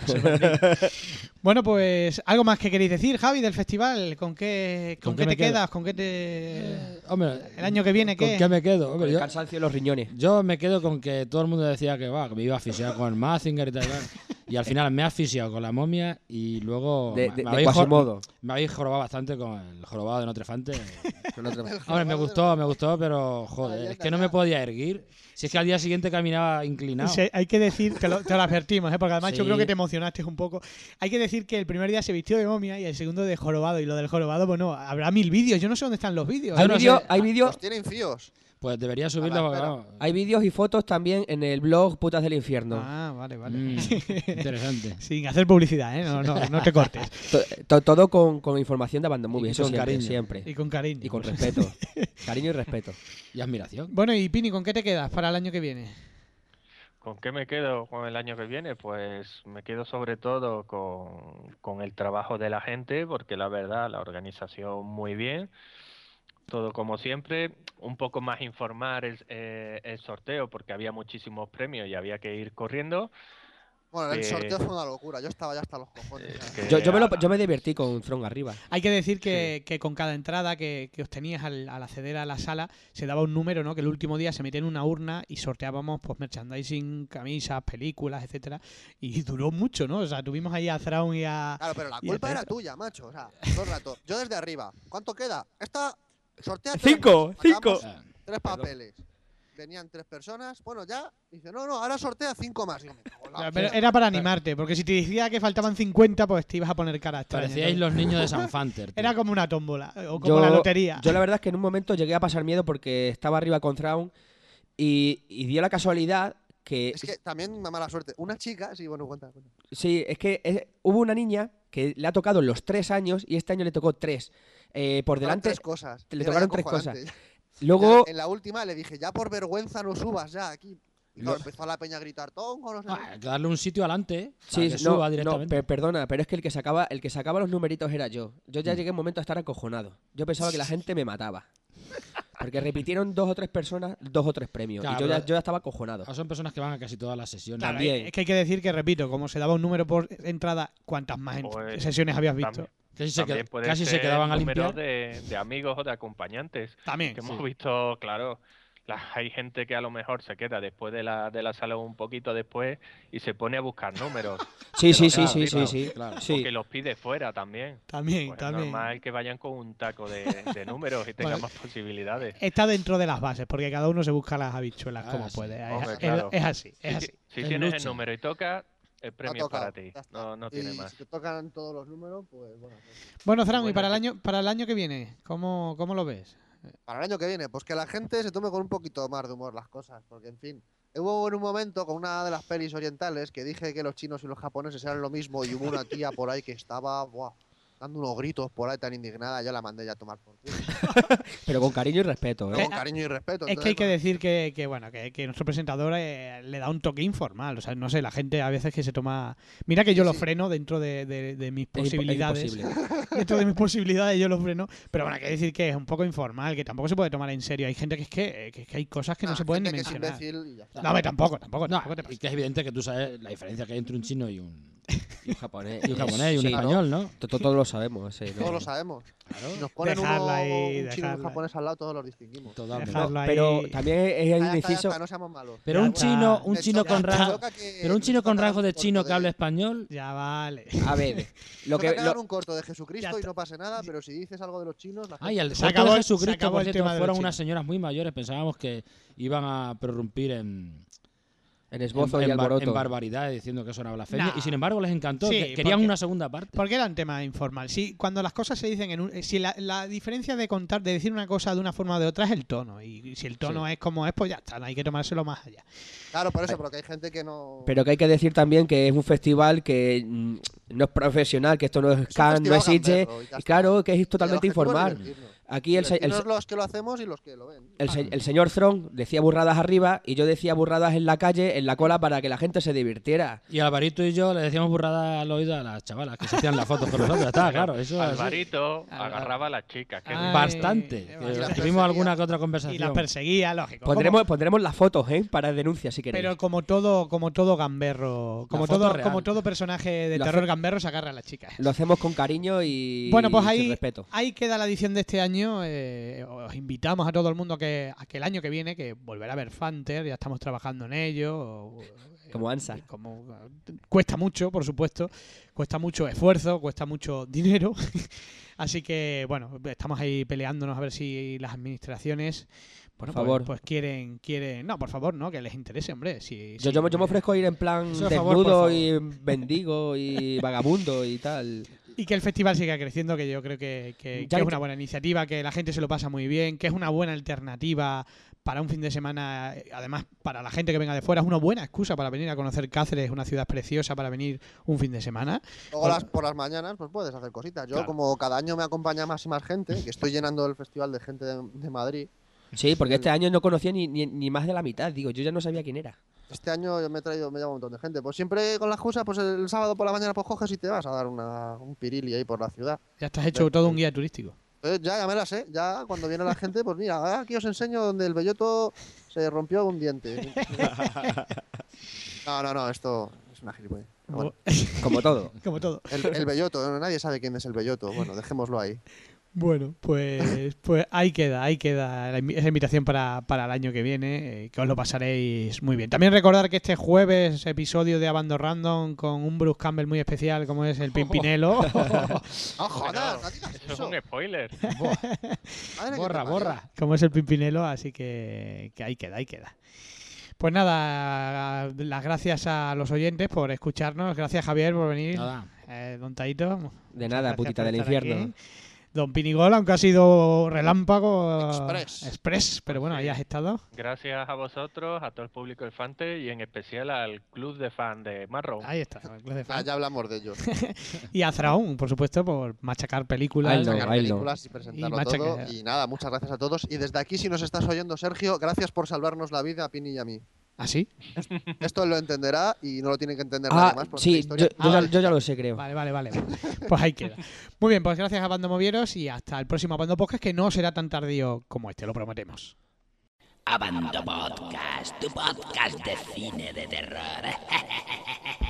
bueno, pues, ¿algo más que queréis decir, Javi, del festival? ¿Con qué, con ¿Con qué qué te quedo? quedas? ¿Con qué te...? Hombre, ¿El año que viene ¿con qué? qué me quedo? con Hombre, el yo, cansancio de los riñones. yo me quedo con que todo el mundo decía que, va, que me iba a asfixiar con el Mazinger y tal. y al final me he asfixiado con la momia y luego De, de, me de habéis, jo- Quasimodo. me habéis jorobado bastante con el jorobado de Notrefante. Hombre, me gustó, me gustó, pero joder, es que no me podía erguir. Si es que al día siguiente caminaba inclinado. Sí, hay que decir, te lo, te lo advertimos, ¿eh? porque además yo Sí. creo que te emocionaste un poco. Hay que decir que el primer día se vistió de momia y el segundo de jorobado. Y lo del jorobado, bueno, habrá mil vídeos. Yo no sé dónde están los vídeos. Hay no vídeos, hay vídeos, Los tienen fíos. Pues debería subirlo. A la porque, espera. vamos, hay vídeos y fotos también en el blog Putas del Infierno. Ah, vale, vale. mm, interesante. Sin hacer publicidad, ¿eh? No, no, no te cortes. To- to- todo con, con información de Banda Movie, Y eso con siempre, cariño. siempre. Y con cariño. Y con respeto. cariño y respeto. Y admiración. Bueno, y Pini, ¿con qué te quedas para el año que viene? ¿Con qué me quedo con el año que viene? Pues me quedo sobre todo con, con el trabajo de la gente, porque la verdad, la organización muy bien, todo como siempre, un poco más informar el, eh, el sorteo, porque había muchísimos premios y había que ir corriendo. Bueno, el que- sorteo fue una locura. Yo estaba ya hasta los cojones. Eh, Yo, yo me lo- yo me divertí con Throne arriba. Hay que decir que, que con cada entrada que, que obtenías al, al acceder a la sala se daba un número, ¿no? Que el último día se metía en una urna y sorteábamos pues merchandising, camisas, películas, etcétera. Y duró mucho, ¿no? O sea, tuvimos ahí a Thrawn y a. Claro, pero la culpa era tuya, macho. O sea, todo el rato. Yo desde arriba. ¿Cuánto queda? Esta sortea. tres Cinco, más. cinco. Sacamos Tres papeles. Venían tres personas. Bueno, ya. Dice, no, no, ahora sortea cinco más. Y yo, me cago en la O sea, pero hostia. era para animarte, porque si te decía que faltaban 50, pues te ibas a poner cara extraña. Parecíais los niños de San Fanter. tío. Era como una tómbola, o como Yo- la lotería. Yo la verdad es que en un momento llegué a pasar miedo porque estaba arriba con Thrawn y, y dio la casualidad que... Es que también una mala suerte. Una chica. Sí, bueno, cuenta. cuenta. Sí, es que eh, hubo una niña que le ha tocado los tres años y este año le tocó tres. Eh, por delante, tres cosas. le tocaron tres acojonante. luego... En la última le dije, ya por vergüenza no subas ya aquí. Y claro, empezó la peña a gritar, tongo, no sé. Ah, hay que darle un sitio adelante. ¿eh? Sí, que no, suba directamente. perdona, pero es que el que sacaba, el que sacaba los numeritos era yo. Yo ya Mm. llegué a un momento a estar acojonado. Yo pensaba que la gente me mataba. Porque repitieron dos o tres personas, dos o tres premios. Claro, y yo ya, yo ya estaba acojonado. Ah, Son personas que van a casi todas las sesiones. Claro, también. Es que hay que decir que, repito, como se daba un número por entrada, ¿cuántas más en- Pues, sesiones habías visto? también- Casi, se, qued- casi se quedaban a número limpiar. de, de amigos o de acompañantes. También. Que sí. hemos visto, claro, la- hay gente que a lo mejor se queda después de la, de la sala un poquito después y se pone a buscar números. Sí, sí, sí, sí, sí, claro, sí. claro. Sí. O que los pide fuera también. También, Pues es también. normal que vayan con un taco de, de números y tengan Bueno, más posibilidades. Está dentro de las bases, porque cada uno se busca las habichuelas Ah, como sí. puede. Es- Hombre, es, claro. es así, es Si, así. si Es tienes lucha. el número y toca, el premio es tocado, para ti. No, no tiene y más. si te tocan todos los números, pues bueno. pues- Bueno, Fran, y para el año, para el año que viene, ¿cómo, cómo lo ves? Para el año que viene, pues que la gente se tome con un poquito más de humor las cosas, porque en fin. Hubo en un momento con una de las pelis orientales que dije que los chinos y los japoneses eran lo mismo y hubo una tía por ahí que estaba buah, dando unos gritos por ahí tan indignada, yo la mandé ya a tomar por culo. Pero con cariño y respeto, Pero ¿eh? con cariño y respeto. Es que hay que decir que, que, bueno, que, que nuestro presentador eh, le da un toque informal. O sea, no sé, la gente a veces que se toma. Mira que yo Sí, lo sí. freno dentro de, de- de mis posibilidades. dentro de mis posibilidades yo lo freno. Pero bueno, hay que decir que es un poco informal, que tampoco se puede tomar en serio. Hay gente que es que, que, que hay cosas que no nah, se pueden ni gente que es mencionar. imbécil y ya está. No, hombre, tampoco, tampoco, No, tampoco te y pases. que es evidente que tú sabes la diferencia que hay entre un chino y un, Y un japonés. y un japonés y un Sí, español, ¿no? to- Todos lo sabemos. sí, no. Todos lo sabemos. Claro. Si nos ponen uno, ahí, un chino y un japonés al lado, todos los distinguimos. Ahí. Pero también es- un inciso. está, no seamos malos. Pero Ya un chino, un chino con que pero un chino con toca rasgo de chino que hable español, Ya vale. A ver, lo que. lo- un corto de Jesucristo y no pase nada, pero si dices algo de los chinos, la Ay, el Se acabó de Jesucristo, por cierto, fueron unas señoras muy mayores. Pensábamos que iban a prorrumpir en, En en, esbozo y en alboroto. en barbaridades diciendo que eso era blasfemia. Nah. Y sin embargo les encantó. Sí, que- querían porque- una segunda parte. Porque era un tema informal. Sí, cuando las cosas se dicen en un, si la, la diferencia de contar, de decir una cosa de una forma o de otra es el tono. Y si el tono es como es, pues ya está, no hay que tomárselo más allá. Claro, por eso, porque hay gente que no. Pero que hay que decir también que es un festival que mm, no es profesional, que esto no es un Cannes, no es está. claro, que es el totalmente es divertirnos. Aquí el, los que lo hacemos y los que lo ven. el se- el señor Throne decía burradas arriba y yo decía burradas en la calle, en la cola, para que la gente se divirtiera. Y Alvarito y yo le decíamos burrada al oído a las chavalas que se hacían las fotos con nosotros. Está, claro. Eso así. Alvarito Alvar- agarraba a las chicas. que Ay, Bastante. tuvimos alguna que otra Y las conversación. perseguía, lógico. Pondremos, pondremos las fotos, ¿eh? Para denuncia si queréis. pero como todo, como todo gamberro, como todo, real. como todo personaje de Lo terror hace- gamberro se agarra a las chicas. Lo hacemos con cariño y, Bueno, pues y sin ahí, respeto. ahí queda la edición de este año. Eh, os invitamos a todo el mundo a que, a que el año que viene, que volverá a ver Fanter, ya estamos trabajando en ello. o- eh, Como Ansa. como- cuesta mucho, por supuesto. Cuesta mucho esfuerzo, cuesta mucho dinero. Así que, bueno, estamos ahí peleándonos a ver si las administraciones. Bueno, Por pues- favor. Pues, quieren, quieren. No, por favor, no, que les interese, hombre. Si, Yo, si- yo, me- ofrezco a ir en plan favor, desnudo y mendigo y vagabundo y tal. Y que el festival siga creciendo, que yo creo que, que- es una buena iniciativa, que la gente se lo pasa muy bien, que es una buena alternativa para un fin de semana, eh, además para la gente que venga de fuera, es una buena excusa para venir a conocer Cáceres, una ciudad preciosa para venir un fin de semana. Luego las, por las mañanas, pues puedes hacer cositas. Yo, Claro. como cada año me acompaña más y más gente, que estoy llenando el festival de gente de, de Madrid, Sí, porque este año no conocía ni, ni, ni más de la mitad. Digo, yo ya no sabía quién era. Este año yo me he traído, me lleva un montón de gente. Pues siempre con la excusa, pues el sábado por la mañana pues coges y te vas a dar una, un pirili ahí por la ciudad. Ya estás hecho todo un guía turístico. Entonces ya, ya me la sé. Ya cuando viene la gente, pues mira, ah, aquí os enseño donde el belloto se rompió un diente. No, no, no, esto es una gilipollez. Bueno, Como todo. Como todo. el, el belloto, nadie sabe quién es el belloto. Bueno, dejémoslo ahí. Bueno, pues, pues ahí queda, ahí queda esa invitación para, para el año que viene, eh, que os lo pasaréis muy bien. También recordar que este jueves episodio de Abando Random con un Bruce Campbell muy especial como es el Pimpinelo. ¡No Bueno, jodas! ¡No digas eso es un spoiler. Borra, borra. como es el Pimpinelo, así que, que ahí queda, ahí queda. Pues nada, las gracias a los oyentes por escucharnos. Gracias Javier por venir. Nada. Eh, don Taito. De nada, putita del infierno. aquí. Don Pinigol, aunque ha sido relámpago. Express. Express, pero bueno, ahí has estado. Gracias a vosotros, a todo el público del Fante y en especial al club de fan de Marron. Ahí está. el Club de Ah, Fans. ya hablamos de ello. Y a Zraun, por supuesto, por machacar películas. No. películas y presentarlo todo. Y nada, muchas gracias a todos. Y desde aquí, si nos estás oyendo, Sergio, gracias por salvarnos la vida a Pini y a mí. ¿Ah, sí? Esto lo entenderá y no lo tiene que entender Ah, nadie más. porque sí, esta historia- yo, yo ya, yo ya lo sé, creo. Vale, vale, vale. Pues ahí queda. Muy bien, pues gracias a Bando Movieros y hasta el próximo Bando Podcast, que no será tan tardío como este, lo prometemos. Abando Podcast, tu podcast de cine de terror.